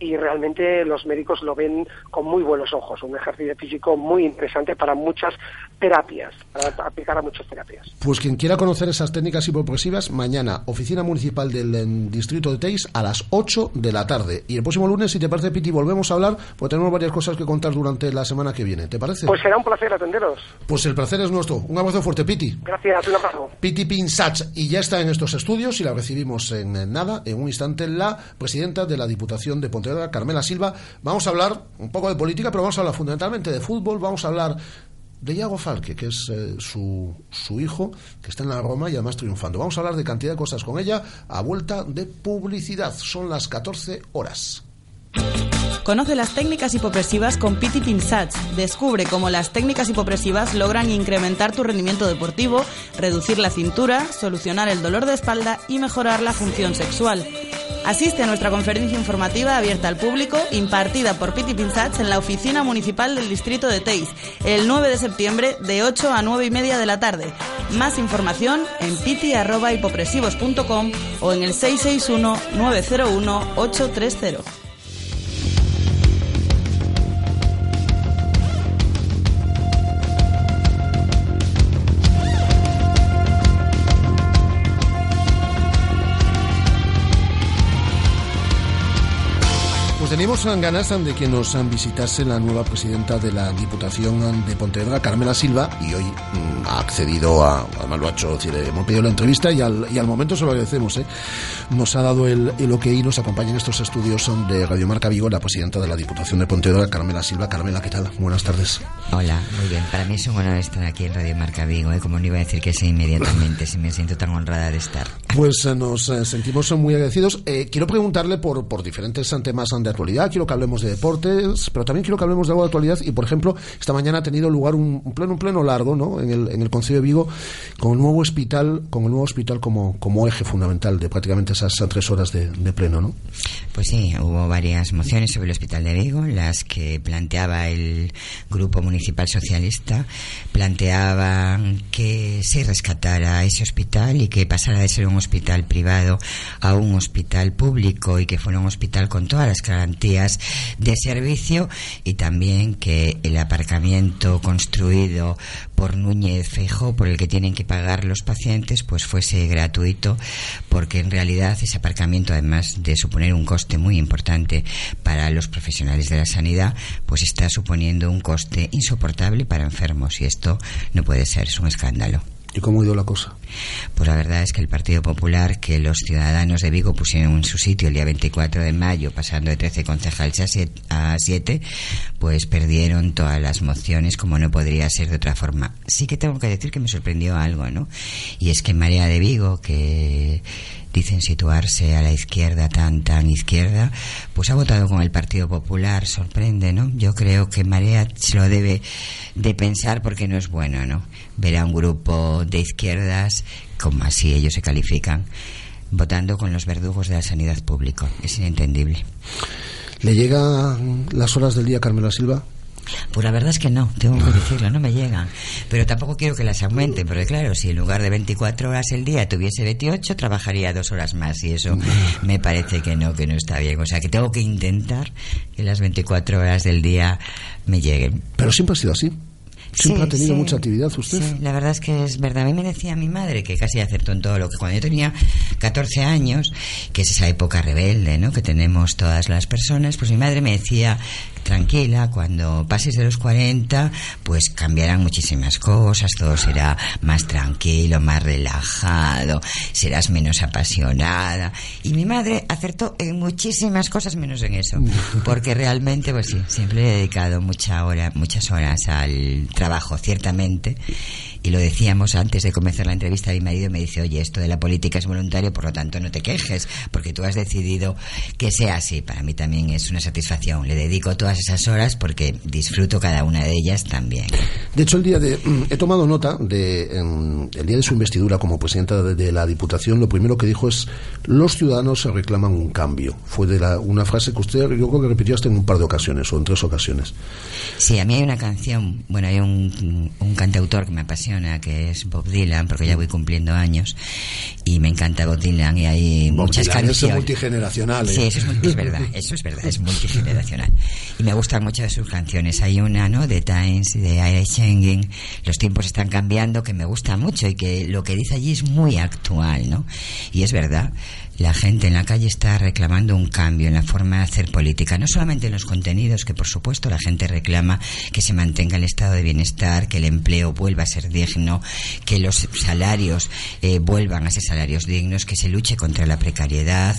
y realmente los médicos lo ven con muy buenos ojos. Un ejercicio físico muy interesante para muchas terapias, para aplicar a muchas terapias. Pues quien quiera conocer esas técnicas hipopresivas, mañana, Oficina Municipal del em, Distrito de Teis, a las 8 de la tarde. Y el próximo lunes, si te parece, Piti, volvemos a hablar, porque tenemos varias cosas que contar durante la semana que viene. ¿Te parece? Pues será un placer atenderos. Pues el placer es nuestro. Un abrazo fuerte, Piti. Gracias, un abrazo. Piti Pinsach, y ya está en estos estudios y la recibimos en nada, en un instante, la presidenta de la Diputación de Pontevedra, Carmela Silva. Vamos a hablar un poco de política, pero vamos a hablar fundamentalmente de fútbol, vamos a hablar de Iago Falque, que es eh, su, su hijo, que está en la Roma y además triunfando. Vamos a hablar de cantidad de cosas con ella a vuelta de publicidad. Son las 14 horas. Conoce las técnicas hipopresivas con Piti Pinsach. Descubre cómo las técnicas hipopresivas logran incrementar tu rendimiento deportivo, reducir la cintura, solucionar el dolor de espalda y mejorar la función sexual. Asiste a nuestra conferencia informativa abierta al público, impartida por Piti Pinsach en la oficina municipal del distrito de Teis, el 9 de septiembre de 8 a 9 y media de la tarde. Más información en piti.hipopresivos.com o en el 661 901 830. Tenemos ganas de que nos visitase la nueva presidenta de la Diputación de Pontevedra, Carmela Silva, y hoy mm, ha accedido a, además lo ha hecho, decir, hemos pedido la entrevista y al, y al momento se lo agradecemos, ¿eh? nos ha dado el, el ok y nos acompaña en estos estudios de Radio Marca Vigo, la presidenta de la Diputación de Pontevedra, Carmela Silva. Carmela, ¿qué tal? Buenas tardes. Hola, muy bien. Para mí es un honor estar aquí en Radio Marca Vigo, ¿eh? como no iba a decir que sí inmediatamente, si me siento tan honrada de estar. Pues eh, nos eh, sentimos muy agradecidos. Eh, quiero preguntarle por, por diferentes temas de actualidad Quiero que hablemos de deportes, pero también quiero que hablemos de algo de actualidad. Y, por ejemplo, esta mañana ha tenido lugar un, pleno, un pleno largo, ¿no? En el, en el Consejo de Vigo, con el nuevo hospital, con el nuevo hospital como, como eje fundamental de prácticamente esas tres horas de, de pleno, ¿no? Pues sí, hubo varias mociones sobre el Hospital de Vigo, las que planteaba el Grupo Municipal Socialista, planteaban que se rescatara ese hospital y que pasara de ser un hospital privado a un hospital público y que fuera un hospital con todas las de servicio y también que el aparcamiento construido por Núñez Feijó, por el que tienen que pagar los pacientes, pues fuese gratuito, porque en realidad ese aparcamiento, además de suponer un coste muy importante para los profesionales de la sanidad, pues está suponiendo un coste insoportable para enfermos y esto no puede ser, es un escándalo. ¿Y cómo ha ido la cosa? Pues la verdad es que el Partido Popular, que los ciudadanos de Vigo pusieron en su sitio el día 24 de mayo, pasando de 13 concejales a siete- a 7, pues perdieron todas las mociones, como no podría ser de otra forma. Sí que tengo que decir que me sorprendió algo, ¿no? Y es que Marea de Vigo, que dicen situarse a la izquierda, tan, tan izquierda, pues ha votado con el Partido Popular, sorprende, ¿no? Yo creo que Marea se lo debe de pensar porque no es bueno, ¿no? Ver a un grupo de izquierdas, como así ellos se califican, votando con los verdugos de la sanidad pública. Es inentendible. ¿Le llegan las horas del día, Carmela Silva? Pues la verdad es que no, tengo que decirlo, no me llegan. Pero tampoco quiero que las aumenten, porque claro, si en lugar de 24 horas el día tuviese 28, trabajaría dos horas más y eso me parece que no, que no está bien. O sea, que tengo que intentar que las 24 horas del día me lleguen. Pero siempre ha sido así. Siempre Sí, ha tenido sí. mucha actividad usted. Sí, la verdad es que es verdad. A mí me decía mi madre que casi acertó en todo lo que cuando yo tenía 14 años, que es esa época rebelde, ¿no? Que tenemos todas las personas, pues mi madre me decía tranquila, cuando pases de los 40, pues cambiarán muchísimas cosas, todo será más tranquilo, más relajado, serás menos apasionada. Y mi madre acertó en muchísimas cosas menos en eso, porque realmente, pues sí, siempre he dedicado mucha hora, muchas horas al trabajo, ciertamente. Y lo decíamos antes de comenzar la entrevista, mi marido me dice, oye, esto de la política es voluntario, por lo tanto no te quejes, porque tú has decidido que sea así. Para mí también es una satisfacción. Le dedico todas esas horas porque disfruto cada una de ellas también. De hecho, el día de. He tomado nota de. em, el día de su investidura como presidenta de, de la Diputación, lo primero que dijo es: los ciudadanos se reclaman un cambio. Fue de la, una frase que usted, yo creo que repitió hasta en un par de ocasiones o en tres ocasiones. Sí, a mí hay una canción, bueno, hay un, un cantautor que me apasiona, que es Bob Dylan, porque ya voy cumpliendo años, y me encanta Bob Dylan, y hay Bob muchas Dylan es canciones. multigeneracional, ¿eh? Sí, eso es, es verdad, eso es verdad, es multigeneracional. Y me gustan mucho de sus canciones. Hay una, ¿no?, de Times, de Ira Changing, Los tiempos están cambiando, que me gusta mucho, y que lo que dice allí es muy actual, ¿no? Y es verdad. La gente en la calle está reclamando un cambio en la forma de hacer política, no solamente en los contenidos, que por supuesto la gente reclama que se mantenga el estado de bienestar, que el empleo vuelva a ser digno, que los salarios eh, vuelvan a ser salarios dignos, que se luche contra la precariedad.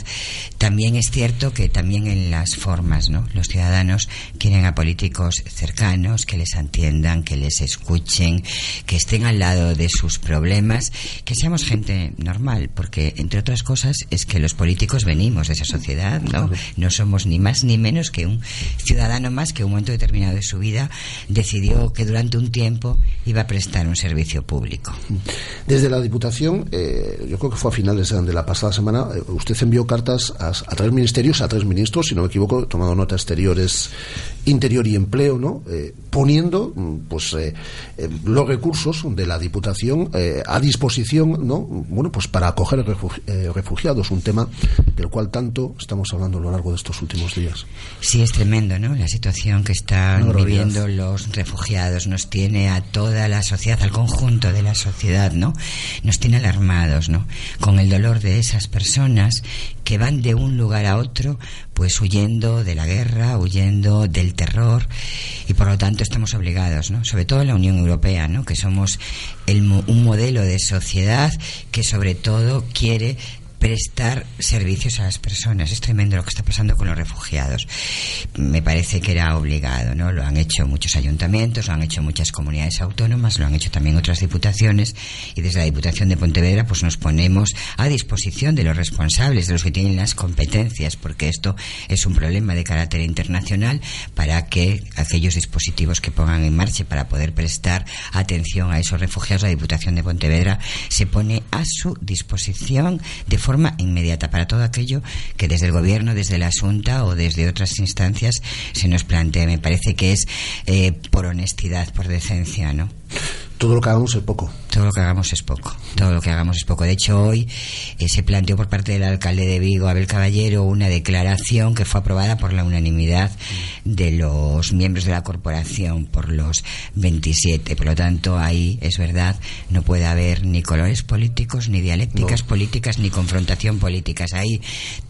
También es cierto que también en las formas, ¿no? Los ciudadanos quieren a políticos cercanos, que les atiendan, que les escuchen, que estén al lado de sus problemas, que seamos gente normal, porque entre otras cosas es que los políticos venimos de esa sociedad, ¿no? No somos ni más ni menos que un ciudadano más que en un momento determinado de su vida decidió que durante un tiempo iba a prestar un servicio público. Desde la Diputación, eh, yo creo que fue a finales de la pasada semana, eh, usted envió cartas a, a tres ministerios, a tres ministros, si no me equivoco, he tomado nota exteriores, interior y empleo, ¿no? Eh, poniendo mm, pues eh, eh, los recursos de la Diputación eh, a disposición, ¿no? Bueno, pues para acoger refugi- refugiados, un tema del cual tanto estamos hablando a lo largo de estos últimos días. Sí, es tremendo, ¿no? La situación que están viviendo los refugiados nos tiene a toda la sociedad, al conjunto de la sociedad, ¿no? Nos tiene alarmados, ¿no? Con el dolor de esas personas que van de un lugar a otro, pues huyendo de la guerra, huyendo del terror y por lo tanto estamos obligados, ¿no? Sobre todo en la Unión Europea, ¿no? Que somos el, un modelo de sociedad que sobre todo quiere prestar servicios a las personas. Es tremendo lo que está pasando con los refugiados. Me parece que era obligado, ¿no? Lo han hecho muchos ayuntamientos, lo han hecho muchas comunidades autónomas, lo han hecho también otras diputaciones y desde la Diputación de Pontevedra pues nos ponemos a disposición de los responsables, de los que tienen las competencias, porque esto es un problema de carácter internacional para que aquellos dispositivos que pongan en marcha para poder prestar atención a esos refugiados, la Diputación de Pontevedra se pone a su disposición de forma inmediata para todo aquello que desde el Gobierno, desde la Asunta o desde otras instancias se nos plantea. Me parece que es eh, por honestidad, por decencia, ¿no? Todo lo que hagamos es poco. Todo lo que hagamos es poco. Todo lo que hagamos es poco. De hecho, hoy eh, se planteó por parte del alcalde de Vigo, Abel Caballero, una declaración que fue aprobada por la unanimidad de los miembros de la corporación, por los 27. Por lo tanto, ahí es verdad, no puede haber ni colores políticos, ni dialécticas políticas, ni confrontación políticas. Ahí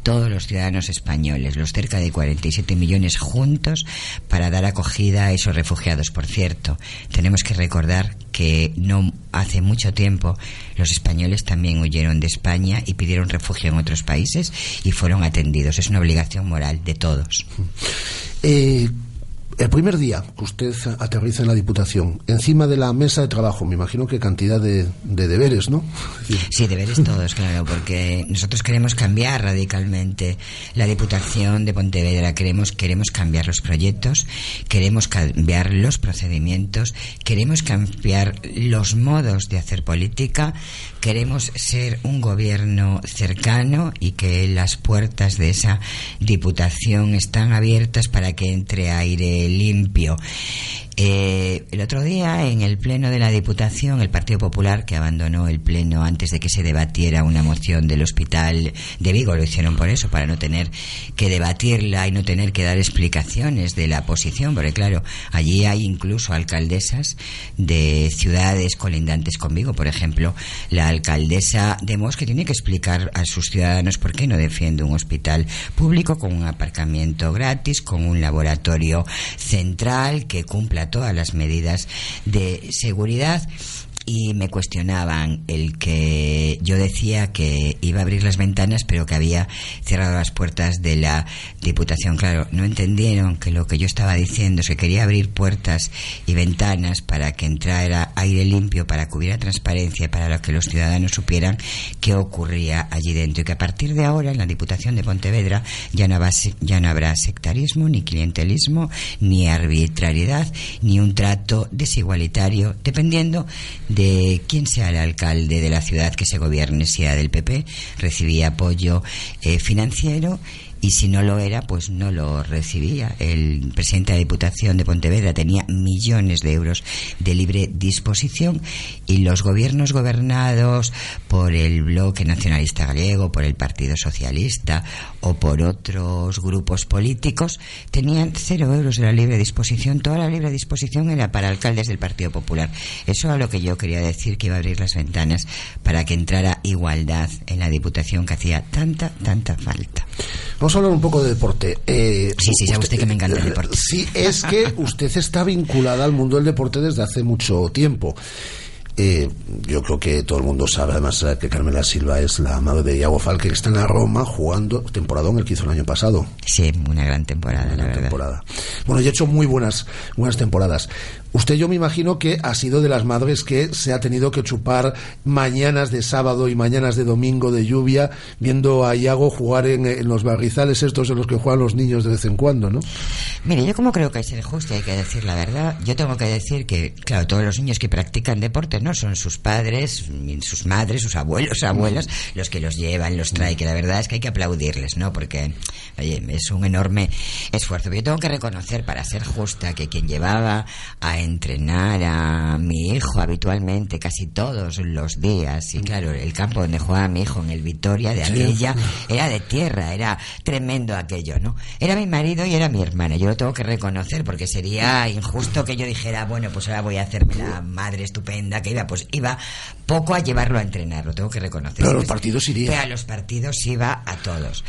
todos los ciudadanos españoles, los cerca de 47 millones juntos, para dar acogida a esos refugiados. Por cierto, tenemos que recordar que no hace mucho tiempo los españoles también huyeron de España y pidieron refugio en otros países y fueron atendidos. Es una obligación moral de todos. Eh, el primer día que usted aterriza en la Diputación, encima de la mesa de trabajo, me imagino que cantidad de, de deberes, ¿no? Sí, deberes todos, claro, porque nosotros queremos cambiar radicalmente la Diputación de Pontevedra, queremos, queremos cambiar los proyectos, queremos cambiar los procedimientos, queremos cambiar los modos de hacer política, queremos ser un gobierno cercano y que las puertas de esa Diputación están abiertas para que entre aire limpio. Eh, el otro día, en el Pleno de la Diputación, el Partido Popular, que abandonó el Pleno antes de que se debatiera una moción del Hospital de Vigo, lo hicieron por eso, para no tener que debatirla y no tener que dar explicaciones de la posición, porque claro, allí hay incluso alcaldesas de ciudades colindantes con Vigo, por ejemplo, la alcaldesa de Mos, que tiene que explicar a sus ciudadanos por qué no defiende un hospital público con un aparcamiento gratis, con un laboratorio central que cumpla todas las medidas de seguridad y me cuestionaban el que yo decía que iba a abrir las ventanas pero que había cerrado las puertas de la Diputación. Claro, no entendieron que lo que yo estaba diciendo es que quería abrir puertas y ventanas para que entrara aire limpio, para que hubiera transparencia, para que los ciudadanos supieran qué ocurría allí dentro y que a partir de ahora en la Diputación de Pontevedra ya no, habrá, ya no habrá sectarismo, ni clientelismo, ni arbitrariedad, ni un trato desigualitario, dependiendo de quién sea el alcalde de la ciudad que se gobierne, sea del PP, recibía apoyo eh, financiero y si no lo era, pues no lo recibía. El presidente de la Diputación de Pontevedra tenía millones de euros de libre disposición y los gobiernos gobernados por el bloque nacionalista gallego, por el Partido Socialista o por otros grupos políticos tenían cero euros de la libre disposición. Toda la libre disposición era para alcaldes del Partido Popular. Eso era lo que yo quería decir, que iba a abrir las ventanas para que entrara igualdad en la Diputación que hacía tanta, tanta falta. Vamos a hablar un poco de deporte. Eh, Sí, sí, sabe usted que me encanta el deporte. Sí, es que usted está vinculada al mundo del deporte desde hace mucho tiempo. Eh, yo creo que todo el mundo sabe además eh, que Carmela Silva es la madre de Iago Falque que está en la Roma jugando temporadón el que hizo el año pasado. Sí, una gran temporada, la verdad. temporada. Bueno, y ha hecho muy buenas, buenas temporadas. Usted yo me imagino que ha sido de las madres que se ha tenido que chupar mañanas de sábado y mañanas de domingo de lluvia viendo a Iago jugar en, en los barrizales estos en los que juegan los niños de vez en cuando, ¿no? Mire, yo como creo que que ser justo hay que decir la verdad, yo tengo que decir que, claro, todos los niños que practican deporte no son sus padres, sus madres, sus abuelos, abuelas, los que los llevan, los traen, que la verdad es que hay que aplaudirles, ¿no? Porque, oye, es un enorme esfuerzo. Pero yo tengo que reconocer, para ser justa, que quien llevaba a entrenar a mi hijo habitualmente, casi todos los días. Y claro, el campo donde jugaba mi hijo en el Vitoria de aquella era de tierra, era tremendo aquello, ¿no? Era mi marido y era mi hermana. Yo lo tengo que reconocer porque sería injusto que yo dijera, bueno, pues ahora voy a hacerme la madre estupenda que iba. Pues iba poco a llevarlo a entrenar, lo tengo que reconocer. Pero a los partidos iría. pero a los partidos iba a todos.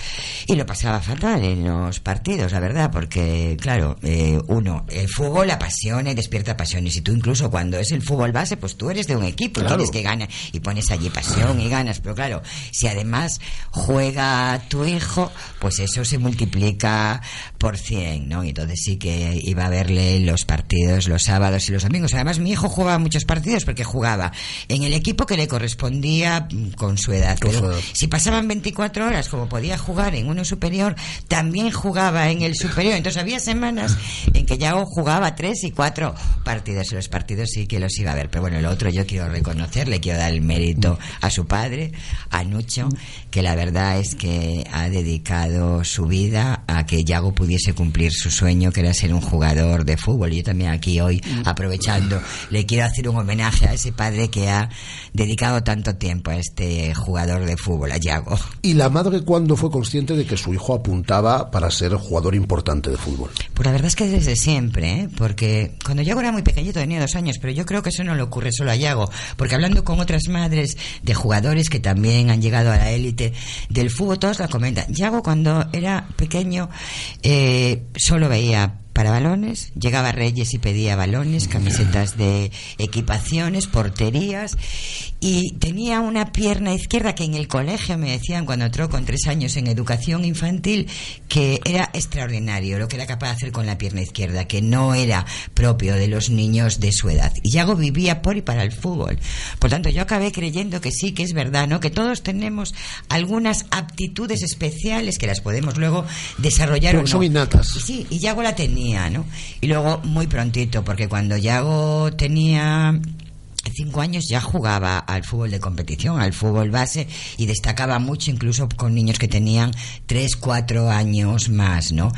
Y lo pasaba fatal en los partidos, la verdad, porque, claro, eh, uno, el fútbol apasiona y despierta pasión. Y tú incluso cuando es el fútbol base, pues tú eres de un equipo, y tienes que ganar y pones allí pasión y ganas. Pero claro, si además juega tu hijo, pues eso se multiplica por 100, ¿no? Y entonces sí que iba a verle los partidos los sábados y los domingos. Además, mi hijo jugaba muchos partidos porque jugaba en el equipo que le correspondía mm, con su edad. Pero si pasaban 24 horas, como podía jugar en uno superior, también jugaba en el superior. Entonces había semanas en que ya jugaba tres y cuatro partidos. Los partidos sí que los iba a ver. Pero bueno, el otro yo quiero reconocerle, quiero dar el mérito a su padre, a Nucho, que la verdad es que ha dedicado su vida a que Yago pudiese cumplir su sueño, que era ser un jugador de fútbol. Y yo también aquí hoy, aprovechando, le quiero hacer un homenaje a ese padre que ha dedicado tanto tiempo a este jugador de fútbol, a Yago. ¿Y la madre cuándo fue consciente de que su hijo apuntaba para ser jugador importante de fútbol? Pues la verdad es que desde siempre, ¿eh? porque cuando Yago era muy pequeñito, tenía dos años, pero yo creo que eso no le ocurre solo a Yago, porque hablando con otras madres de jugadores que también han llegado a la élite del fútbol, todos la comentan. Yago cuando era pequeño eh, solo veía para balones, llegaba a Reyes y pedía balones, camisetas de equipaciones, porterías y tenía una pierna izquierda que en el colegio me decían cuando entró con tres años en educación infantil que era extraordinario lo que era capaz de hacer con la pierna izquierda, que no era propio de los niños de su edad. Y Yago vivía por y para el fútbol. Por tanto, yo acabé creyendo que sí, que es verdad, ¿no? Que todos tenemos algunas aptitudes especiales que las podemos luego desarrollar. Pero o no. son innatas. Sí, y Yago la tenía, ¿no? Y luego muy prontito, porque cuando Yago tenía cinco años ya jugaba al fútbol de competición, al fútbol base y destacaba mucho incluso con niños que tenían tres, cuatro años más, ¿no?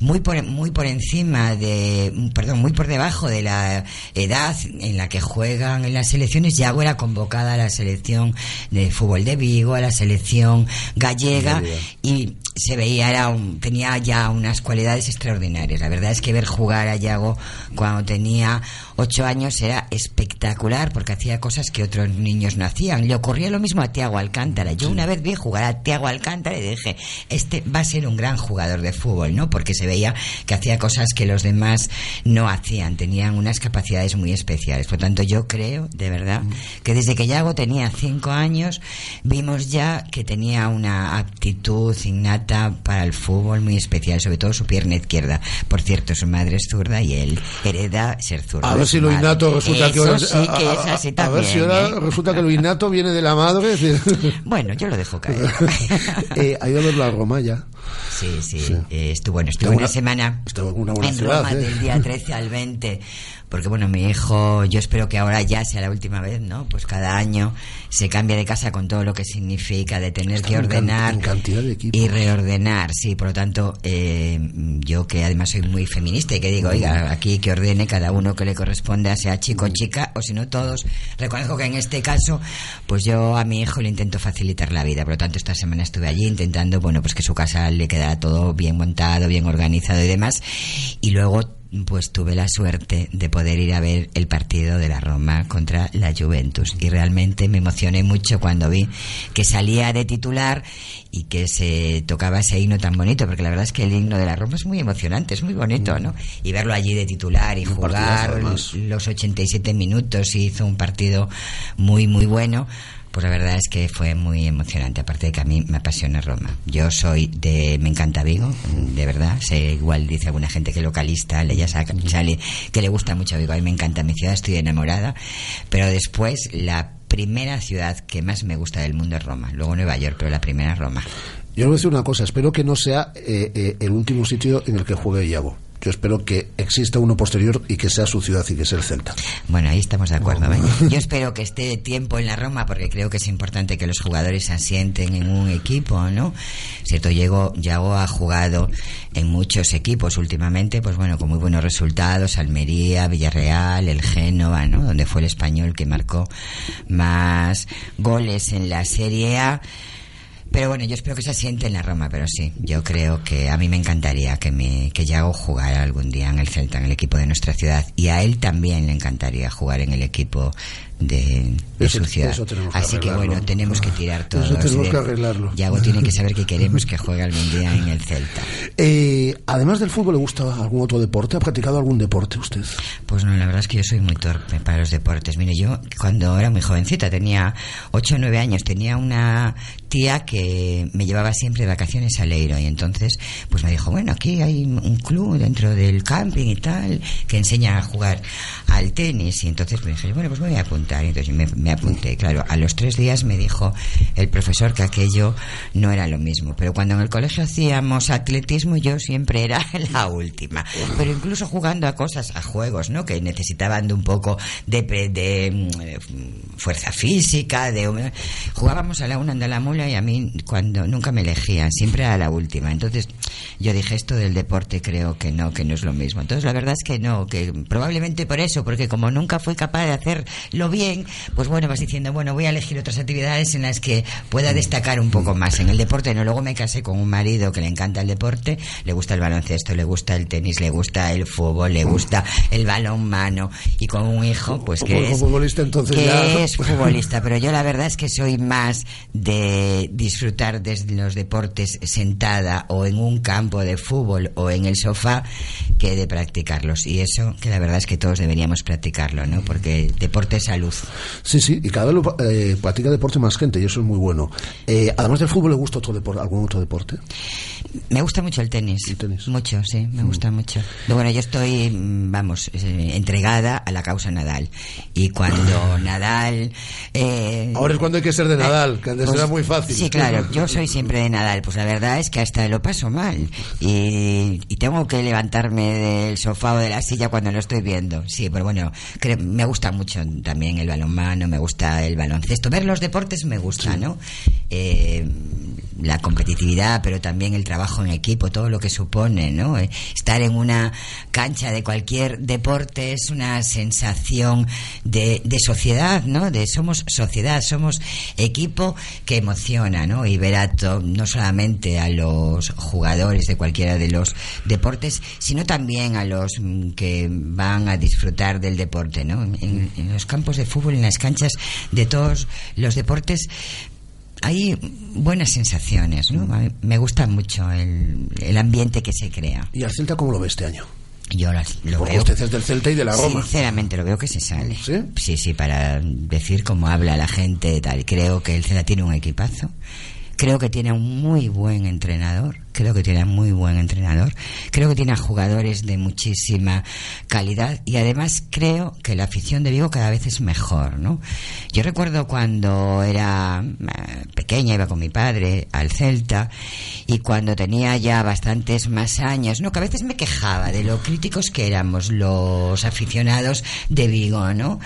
Muy por, muy por encima de, perdón, muy por debajo de la edad en la que juegan en las selecciones, Yago era convocada a la selección de fútbol de Vigo, a la selección gallega Gallega. y se veía, era un- tenía ya unas cualidades extraordinarias. La verdad es que ver jugar a Yago cuando tenía ocho años era espectacular porque hacía cosas que otros niños no hacían. Le ocurría lo mismo a Tiago Alcántara. Yo una vez vi jugar a Tiago Alcántara y dije, este va a ser un gran jugador de fútbol, ¿no? Porque se veía que hacía cosas que los demás no hacían, tenían unas capacidades muy especiales. Por tanto, yo creo, de verdad, que desde que Yago tenía cinco años, vimos ya que tenía una aptitud innata para el fútbol muy especial, sobre todo su pierna izquierda. Por cierto, su madre es zurda y él hereda ser zurdo. Ver si lo innato resulta que Eso ahora- sí que a- es ver si ahora ¿eh? resulta que lo innato viene de la madre. Bueno, yo lo dejo caer. eh, ha ido a ver la Roma ya. Sí, sí. Sí. eh, estuvo, bueno, estuvo una una- semana está una buena en ciudad, Roma ¿eh? del día 13 al 20. Porque, bueno, mi hijo, yo espero que ahora ya sea la última vez, ¿no? Pues cada año se cambia de casa con todo lo que significa de tener Está que ordenar en cantidad de equipos. y reordenar. Sí, por lo tanto, eh, yo que además soy muy feminista y que digo, oiga, aquí que ordene cada uno que le corresponda, sea chico o chica, o si no todos. Reconozco que en este caso, pues yo a mi hijo le intento facilitar la vida. Por lo tanto, esta semana estuve allí intentando, bueno, pues que su casa le quedara todo bien montado, bien organizado y demás. Y luego pues tuve la suerte de poder ir a ver el partido de la Roma contra la Juventus y realmente me emocioné mucho cuando vi que salía de titular y que se tocaba ese himno tan bonito porque la verdad es que el himno de la Roma es muy emocionante, es muy bonito, ¿no? Y verlo allí de titular y Un jugar los 87 minutos y hizo un partido muy muy bueno pues la verdad es que fue muy emocionante, aparte de que a mí me apasiona Roma. Yo soy de... me encanta Vigo, de verdad. Sé, igual dice alguna gente que localista, le ya sale que le gusta mucho Vigo. A mí me encanta mi ciudad, estoy enamorada. Pero después, la primera ciudad que más me gusta del mundo es Roma. Luego Nueva York, pero la primera es Roma. Yo voy a decir una cosa, espero que no sea eh, eh, el último sitio en el que juegue Iago. Yo espero que exista uno posterior y que sea su ciudad y que sea el Celta. Bueno, ahí estamos de acuerdo. ¿vale? Yo espero que esté tiempo en la Roma porque creo que es importante que los jugadores se asienten en un equipo, ¿no? Cierto, Diego Yago ha jugado en muchos equipos últimamente, pues bueno, con muy buenos resultados, Almería, Villarreal, el Génova, ¿no? Donde fue el español que marcó más goles en la Serie A. Pero bueno, yo espero que se asiente en la Roma, pero sí, yo creo que a mí me encantaría que, me, que Yago jugara algún día en el Celta, en el equipo de nuestra ciudad, y a él también le encantaría jugar en el equipo de, de Eso- que Así que bueno, tenemos que tirar todo. Eso tenemos de- que arreglarlo. Yago tiene que saber que queremos que juegue algún día en el Celta. Eh, además del fútbol, ¿le gusta algún otro deporte? ¿Ha practicado algún deporte usted? Pues no, la verdad es que yo soy muy torpe para los deportes. Mire, yo cuando era muy jovencita, tenía 8 o 9 años, tenía una tía que me llevaba siempre de vacaciones a Leiro y entonces pues me dijo, bueno, aquí hay un club dentro del camping y tal que enseña a jugar al tenis y entonces me dije, bueno, pues me voy a apuntar entonces me, apunté. Claro, a los tres días me dijo el profesor que aquello no era lo mismo, pero cuando en el colegio hacíamos atletismo yo siempre era la última, pero incluso jugando a cosas, a juegos, ¿no? Que necesitaban de un poco de, pe- de, mm, fuerza física, de jugábamos a la una de la mula y a mí cuando nunca me elegían, siempre a la última. Entonces yo dije esto del deporte creo que no, que no es lo mismo. Entonces la verdad es que no, que probablemente por eso, porque como nunca fui capaz de hacerlo bien, pues bueno, vas diciendo, bueno, voy a elegir otras actividades en las que pueda destacar un poco más. En el deporte no, luego me casé con un marido que le encanta el deporte, le gusta el baloncesto, le gusta el tenis, le gusta el fútbol, le gusta el balón mano y con un hijo, pues que es futbolista, entonces que ya- es futbolista, pero yo la verdad es que soy más de disfrutar de los deportes sentada o en un campo de fútbol o en el sofá que de practicarlos. Y eso que la verdad es que todos deberíamos practicarlo, ¿no? Porque deporte es salud. Sí, sí, y cada vez lo, eh, practica deporte más gente y eso es muy bueno. Eh, además del fútbol, ¿le gusta otro deporte, algún otro deporte? Me gusta mucho el tenis. Mucho, sí, me gusta mucho. Bueno, yo estoy, mm, vamos, eh, entregada a la causa Nadal. Y cuando Nadal... eh, Ahora es cuando hay que ser de Nadal, que antes pues, era muy fácil. Sí, claro, yo soy siempre de Nadal. Pues la verdad es que hasta lo paso mal. Y, y tengo que levantarme del sofá o de la silla cuando lo estoy viendo. Sí, pero bueno, cre- me gusta mucho también el balonmano, me gusta el baloncesto. Ver los deportes me gusta, ¿no? Eh, la competitividad, pero también el trabajo en equipo, todo lo que supone, ¿no? Eh, Estar en una cancha de cualquier deporte es una sensación de, de sociedad, ¿no? De somos sociedad, somos equipo que emociona, ¿no? Y ver a to- no solamente a los jugadores de cualquiera de los deportes, sino también a los mm, que van a disfrutar del deporte, ¿no? En, en los campos de fútbol, en las canchas de todos los deportes, hay buenas sensaciones, Me gusta mucho el, el ambiente que se crea. ¿Y al Celta cómo lo ve este año? Yo lo Porque veo. usted es del Celta y de la Roma. Sinceramente, lo veo que se sale. ¿Sí? Sí, para decir cómo habla la gente, tal. Creo que el Celta tiene un equipazo. Creo que tiene un muy buen entrenador. Creo que tiene un muy buen entrenador. Creo que tiene jugadores de muchísima calidad. Y además creo que la afición de Vigo cada vez es mejor, ¿no? Yo recuerdo cuando era eh, pequeña, iba con mi padre al Celta. Y cuando tenía ya bastantes más años, ¿no? Que a veces me quejaba de lo críticos que éramos los aficionados de Vigo, ¿no?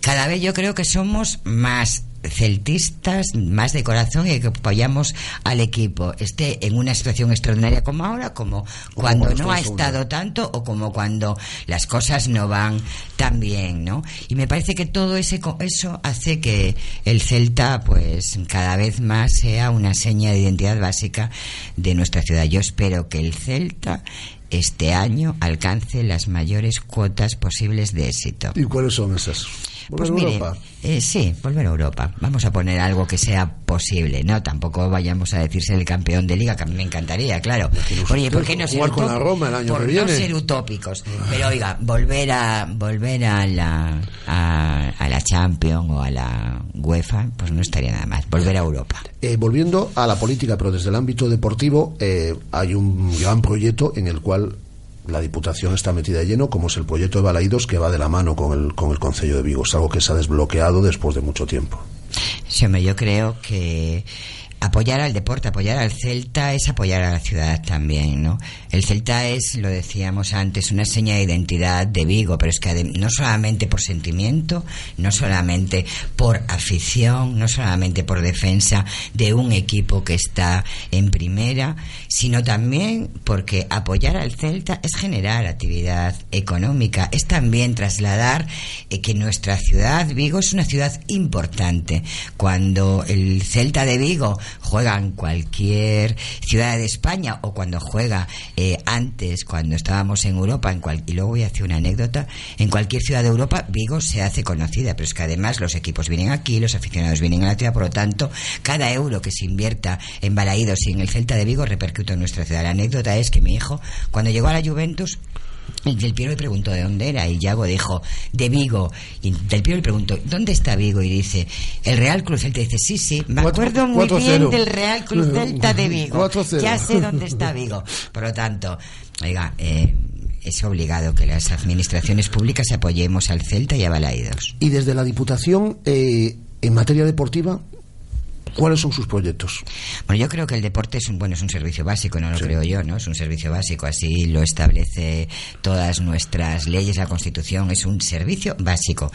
Cada vez yo creo que somos más celtistas, más de corazón y que apoyamos al equipo, esté en una situación extraordinaria como ahora, como cuando no ha estado tanto o como cuando las cosas no van tan bien, ¿no? Y me parece que todo ese co- eso hace que el Celta, pues, cada vez más sea una seña de identidad básica de nuestra ciudad. Yo espero que el Celta este año alcance las mayores cuotas posibles de éxito. ¿Y cuáles son esas? Pues ¿Volver a mire, Europa? eh, sí, volver a Europa. Vamos a poner algo que sea posible, ¿no? Tampoco vayamos a decirse el campeón de liga, que a mí me encantaría, claro. Oye, ¿por qué no ser con la Roma el año por que no ser utópicos? Pero oiga, volver a volver a la a, a la Champions o a la UEFA, pues no estaría nada más. Volver a Europa. Eh, volviendo a la política, pero desde el ámbito deportivo, eh, hay un gran proyecto en el cual la Diputación está metida de lleno, como es el proyecto de Balaídos, que va de la mano con el, con el de Vigo. Es algo que se ha desbloqueado después de mucho tiempo. Sí, hombre, yo creo que apoyar al deporte, apoyar al Celta es apoyar a la ciudad también, ¿no? El Celta es, lo decíamos antes, una seña de identidad de Vigo, pero es que no solamente por sentimiento, no solamente por afición, no solamente por defensa de un equipo que está en primera, sino también porque apoyar al Celta es generar actividad económica, es también trasladar eh, que nuestra ciudad, Vigo, es una ciudad importante. Cuando el Celta de Vigo juega en cualquier ciudad de España o cuando juega eh, antes, cuando estábamos en Europa, en cual, y luego voy a hacer una anécdota, en cualquier ciudad de Europa, Vigo se hace conocida, pero es que además los equipos vienen aquí, los aficionados vienen a la ciudad, por lo tanto, cada euro que se invierta en Balaídos y en el Celta de Vigo repercute en nuestra ciudad. La anécdota es que mi hijo, cuando llegó a la Juventus, el Del Piero le preguntó de dónde era y Yago dijo, de Vigo. Y Del Piero le preguntó, ¿dónde está Vigo? Y dice, el Real Cruz Celta. Y dice, sí, sí, me acuerdo muy bien del Real Cruz Celta de Vigo. Ya sé dónde está Vigo. Por lo tanto, oiga, eh, es obligado que las administraciones públicas apoyemos al Celta y a Balaídos. Y desde la Diputación, eh, en materia deportiva, ¿cuáles son sus proyectos? Bueno, yo creo que el deporte es un bueno, es un servicio básico, no lo creo yo, ¿no? Es un servicio básico, así lo establece todas nuestras leyes, la Constitución, es un servicio básico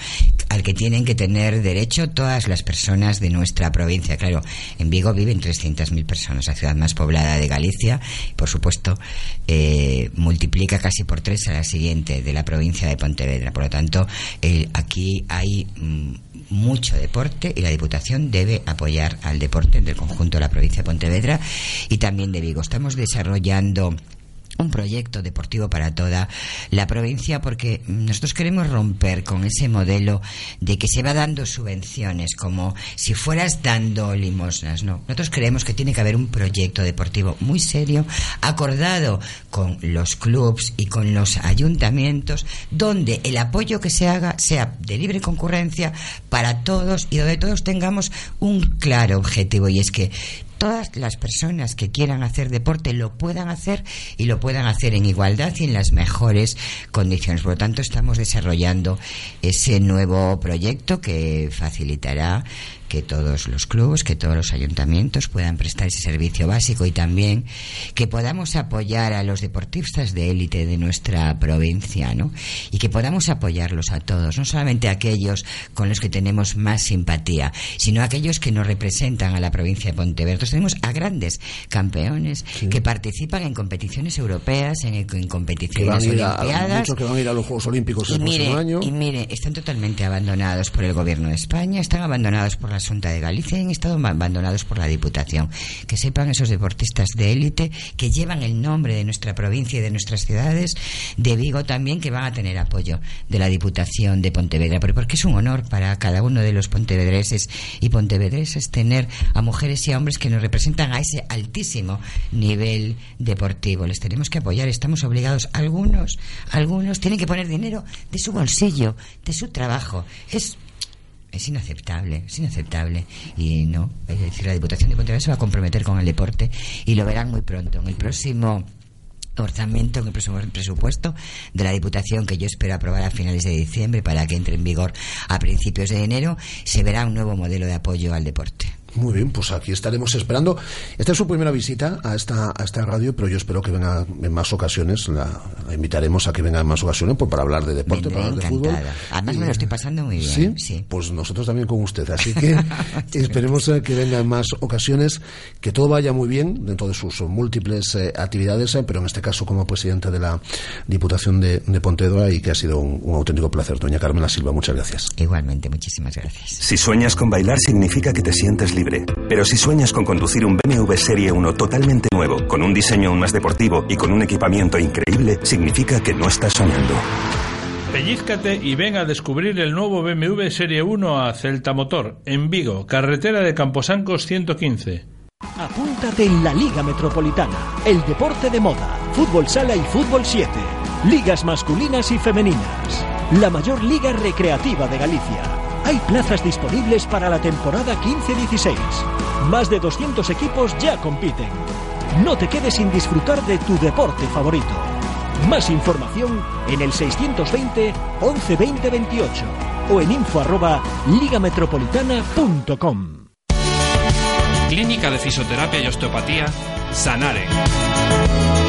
al que tienen que tener derecho todas las personas de nuestra provincia. Claro, en Vigo viven 300.000 personas, la ciudad más poblada de Galicia, por supuesto, eh, multiplica casi por tres a la siguiente de la provincia de Pontevedra. Por lo tanto, el- aquí hay mm, mucho deporte y la Diputación debe apoyar al deporte del conjunto de la provincia de Pontevedra y también de Vigo. Estamos desarrollando un proyecto deportivo para toda la provincia porque nosotros queremos romper con ese modelo de que se va dando subvenciones como si fueras dando limosnas, no. Nosotros creemos que tiene que haber un proyecto deportivo muy serio, acordado con los clubs y con los ayuntamientos, donde el apoyo que se haga sea de libre concurrencia para todos y donde todos tengamos un claro objetivo y es que todas las personas que quieran hacer deporte lo puedan hacer y lo puedan hacer en igualdad y en las mejores condiciones. Por lo tanto, estamos desarrollando ese nuevo proyecto que facilitará que todos los clubes, que todos los ayuntamientos puedan prestar ese servicio básico y también que podamos apoyar a los deportistas de élite de nuestra provincia, ¿no? Y que podamos apoyarlos a todos, no solamente a aquellos con los que tenemos más simpatía, sino a aquellos que nos representan a la provincia de Pontevedra. Entonces tenemos a grandes campeones que participan en competiciones europeas, en, en Que competiciones a, olimpiadas. que van a ir a los Juegos Olímpicos el próximo mire, año. y mire, están totalmente abandonados por el gobierno de España, están abandonados por la Junta de Galicia y han estado abandonados por la Diputación. Que sepan esos deportistas de élite que llevan el nombre de nuestra provincia y de nuestras ciudades, de Vigo también, que van a tener apoyo de la Diputación de Pontevedra. Porque es un honor para cada uno de los pontevedreses y pontevedreses tener a mujeres y a hombres que nos representan a ese altísimo nivel deportivo. Les tenemos que apoyar, estamos obligados. Algunos, algunos tienen que poner dinero de su bolsillo, de su trabajo. Es es inaceptable, es inaceptable. Y no, es decir, la Diputación de Pontevedra se va a comprometer con el deporte y lo verán muy pronto. En el próximo orzamiento, en el próximo presupuesto de la Diputación, que yo espero aprobar a finales de diciembre para que entre en vigor a principios de enero, se verá un nuevo modelo de apoyo al deporte. Muy bien, pues aquí estaremos esperando. Esta es su primera visita a esta, a esta radio, pero yo espero que venga en más ocasiones. La, la invitaremos a que venga en más ocasiones pues, para hablar de deporte, para hablar de fútbol. Además me lo estoy pasando muy bien. ¿Sí? Pues nosotros también con usted. Así que esperemos que venga en más ocasiones, que todo vaya muy bien dentro de sus múltiples eh, actividades, eh, pero en este caso como presidente de la Diputación de, de Pontevedra y que ha sido un, un auténtico placer. Doña Carmela Silva, muchas gracias. Igualmente, muchísimas gracias. Si sueñas con bailar significa que te sientes libre. Pero si sueñas con conducir un BMW Serie 1 totalmente nuevo, con un diseño aún más deportivo y con un equipamiento increíble, significa que no estás soñando. Pellízcate y ven a descubrir el nuevo BMW Serie 1 a Celta Motor, en Vigo, carretera de Camposancos 115. Apúntate en la Liga Metropolitana, el deporte de moda, fútbol sala y fútbol 7, ligas masculinas y femeninas, la mayor liga recreativa de Galicia. Hay plazas disponibles para la temporada 15-16. Más de 200 equipos ya compiten. No te quedes sin disfrutar de tu deporte favorito. Más información en el 620 11 20 28 o en info arroba ligametropolitana.com. Clínica de Fisioterapia y Osteopatía, Sanare.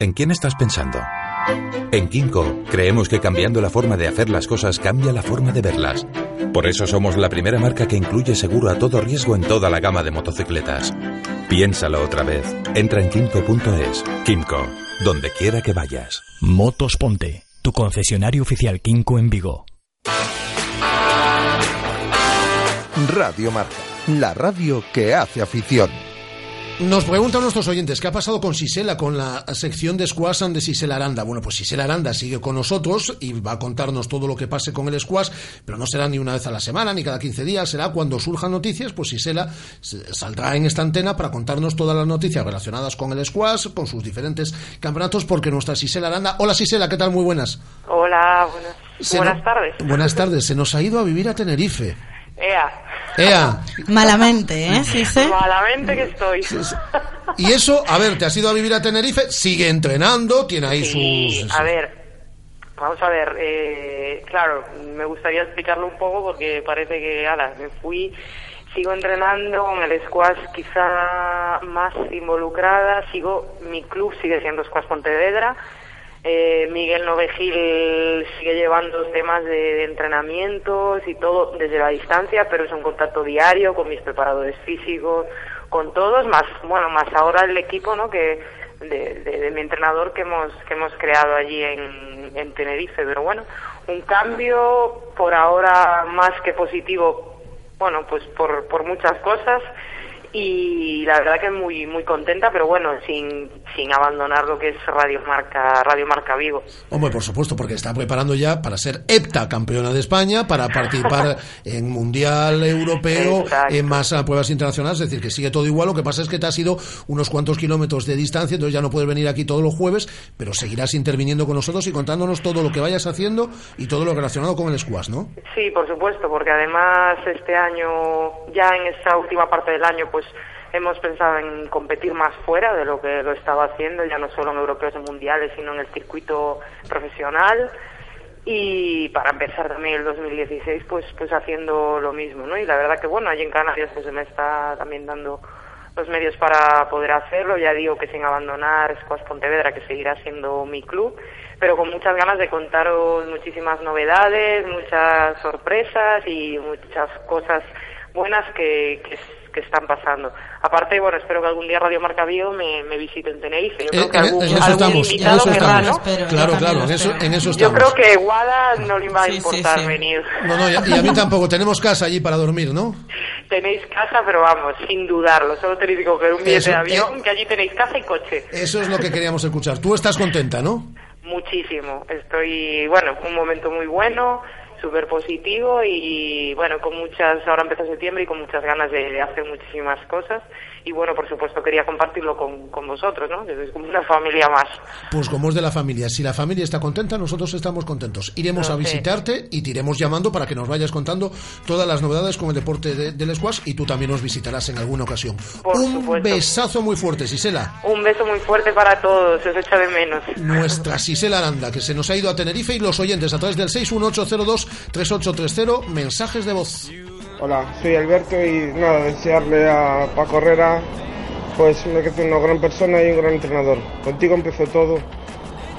¿En quién estás pensando? En Kinko creemos que cambiando la forma de hacer las cosas cambia la forma de verlas. Por eso somos la primera marca que incluye seguro a todo riesgo en toda la gama de motocicletas. Piénsalo otra vez. Entra en kinko.es. Kinko, donde quiera que vayas. Motos Ponte, tu concesionario oficial Kinko en Vigo. Radio Marca, la radio que hace afición. Nos preguntan nuestros oyentes, ¿qué ha pasado con Sisela, con la sección de squash de Sisela Aranda? Bueno, pues Sisela Aranda sigue con nosotros y va a contarnos todo lo que pase con el squash, pero no será ni una vez a la semana, ni cada 15 días, será cuando surjan noticias, pues Sisela saldrá en esta antena para contarnos todas las noticias relacionadas con el squash, con sus diferentes campeonatos, porque nuestra Sisela Aranda... Hola Sisela, ¿qué tal? Muy buenas. Hola, buenas, buenas no- tardes. Buenas tardes, se nos ha ido a vivir a Tenerife. Ea. Ea, Malamente, ¿eh? Sí, sí. Malamente que estoy. y eso, a ver, te has ido a vivir a Tenerife, sigue entrenando, tiene ahí Sí, sus... a ver, vamos a ver, eh, claro, me gustaría explicarlo un poco porque parece que, ala, me fui, sigo entrenando en el squash quizá más involucrada, sigo, mi club sigue siendo Squash Pontevedra, eh, Miguel Novegil sigue llevando temas de, entrenamientos y todo desde la distancia, pero es un contacto diario con mis preparadores físicos, con todos, más, bueno, más ahora el equipo, ¿no? Que de mi entrenador que hemos que hemos creado allí en, en Tenerife, pero bueno, un cambio por ahora más que positivo, bueno, pues por, por muchas cosas y la verdad que muy muy contenta, pero bueno, sin sin abandonar lo que es Radio Marca Radio Marca Vigo. Hombre, por supuesto, porque está preparando ya para ser hepta campeona de España, para participar en Mundial Europeo, Exacto. en más ah, pruebas internacionales, es decir, que sigue todo igual, lo que pasa es que te has ido unos cuantos kilómetros de distancia, entonces ya no puedes venir aquí todos los jueves, pero seguirás interviniendo con nosotros y contándonos todo lo que vayas haciendo y todo lo relacionado con el squash, ¿no? Sí, por supuesto, porque además este año, ya en esta última parte del año, pues hemos pensado en competir más fuera de lo que lo estaba haciendo, ya no solo en europeos y mundiales, sino en el circuito profesional. Y para empezar también el 2016, pues, pues haciendo lo mismo, ¿no? Y la verdad que bueno, allí en Canarias pues se me está también dando los medios para poder hacerlo. Ya digo que sin abandonar Squash Pontevedra, que seguirá siendo mi club, pero con muchas ganas de contaros muchísimas novedades, muchas sorpresas y muchas cosas buenas que, que, que están pasando. Aparte, bueno, espero que algún día Radio Marca Vigo me, me visite en Tenerife. Yo creo Eh, que en- algún, en eso algún estamos. Claro, claro, en eso, en eso Yo creo que Guada no le va a importar venir. No, no, y a, y a mí tampoco, tenemos casa allí para dormir, ¿no? Tenéis casa, pero vamos, sin dudarlo. Solo tenéis que coger un billete Eso, de avión, que allí tenéis casa y coche. Eso es lo que queríamos escuchar. Tú estás contenta, ¿no? Muchísimo. Estoy, bueno, un momento muy bueno, súper positivo y, bueno, con muchas, ahora empieza septiembre y con muchas ganas de, de hacer muchísimas cosas. Y, bueno, por supuesto, quería compartirlo con, con vosotros, ¿no? Como una familia más. Pues como es de la familia, si la familia está contenta, nosotros estamos contentos. Iremos No a visitarte y te iremos llamando para que nos vayas contando todas las novedades con el deporte de- del squash y tú también nos visitarás en alguna ocasión. Por Un supuesto. besazo muy fuerte, Sisela. Un beso muy fuerte para todos, os echa de menos. Nuestra Sisela Aranda, que se nos ha ido a Tenerife y los oyentes a través del 61802-3830, mensajes de voz. Hola, soy Alberto y nada, desearle a Paco Herrera pues me que una gran persona y un gran entrenador. Contigo empezó todo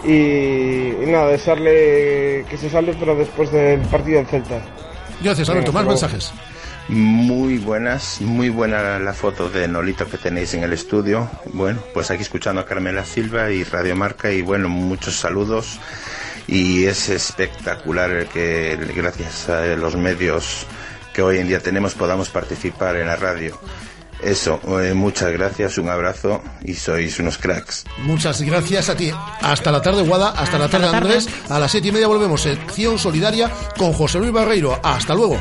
y, y nada, desearle que se salve pero después del partido del Celta. Gracias, Alberto. Más mensajes. Muy buenas, muy buena la foto de Nolito que tenéis en el estudio. Bueno, pues aquí escuchando a Carmela Silva y Radio Marca y bueno, muchos saludos. Y es espectacular el que gracias a los medios que hoy en día tenemos podamos participar en la radio. Eso, eh, muchas gracias, un abrazo y sois unos cracks. Muchas gracias a ti. Hasta la tarde, Guada. Hasta, la tarde, la tarde. Andrés. A las siete y media volvemos. Sección solidaria con José Luis Barreiro. Hasta luego.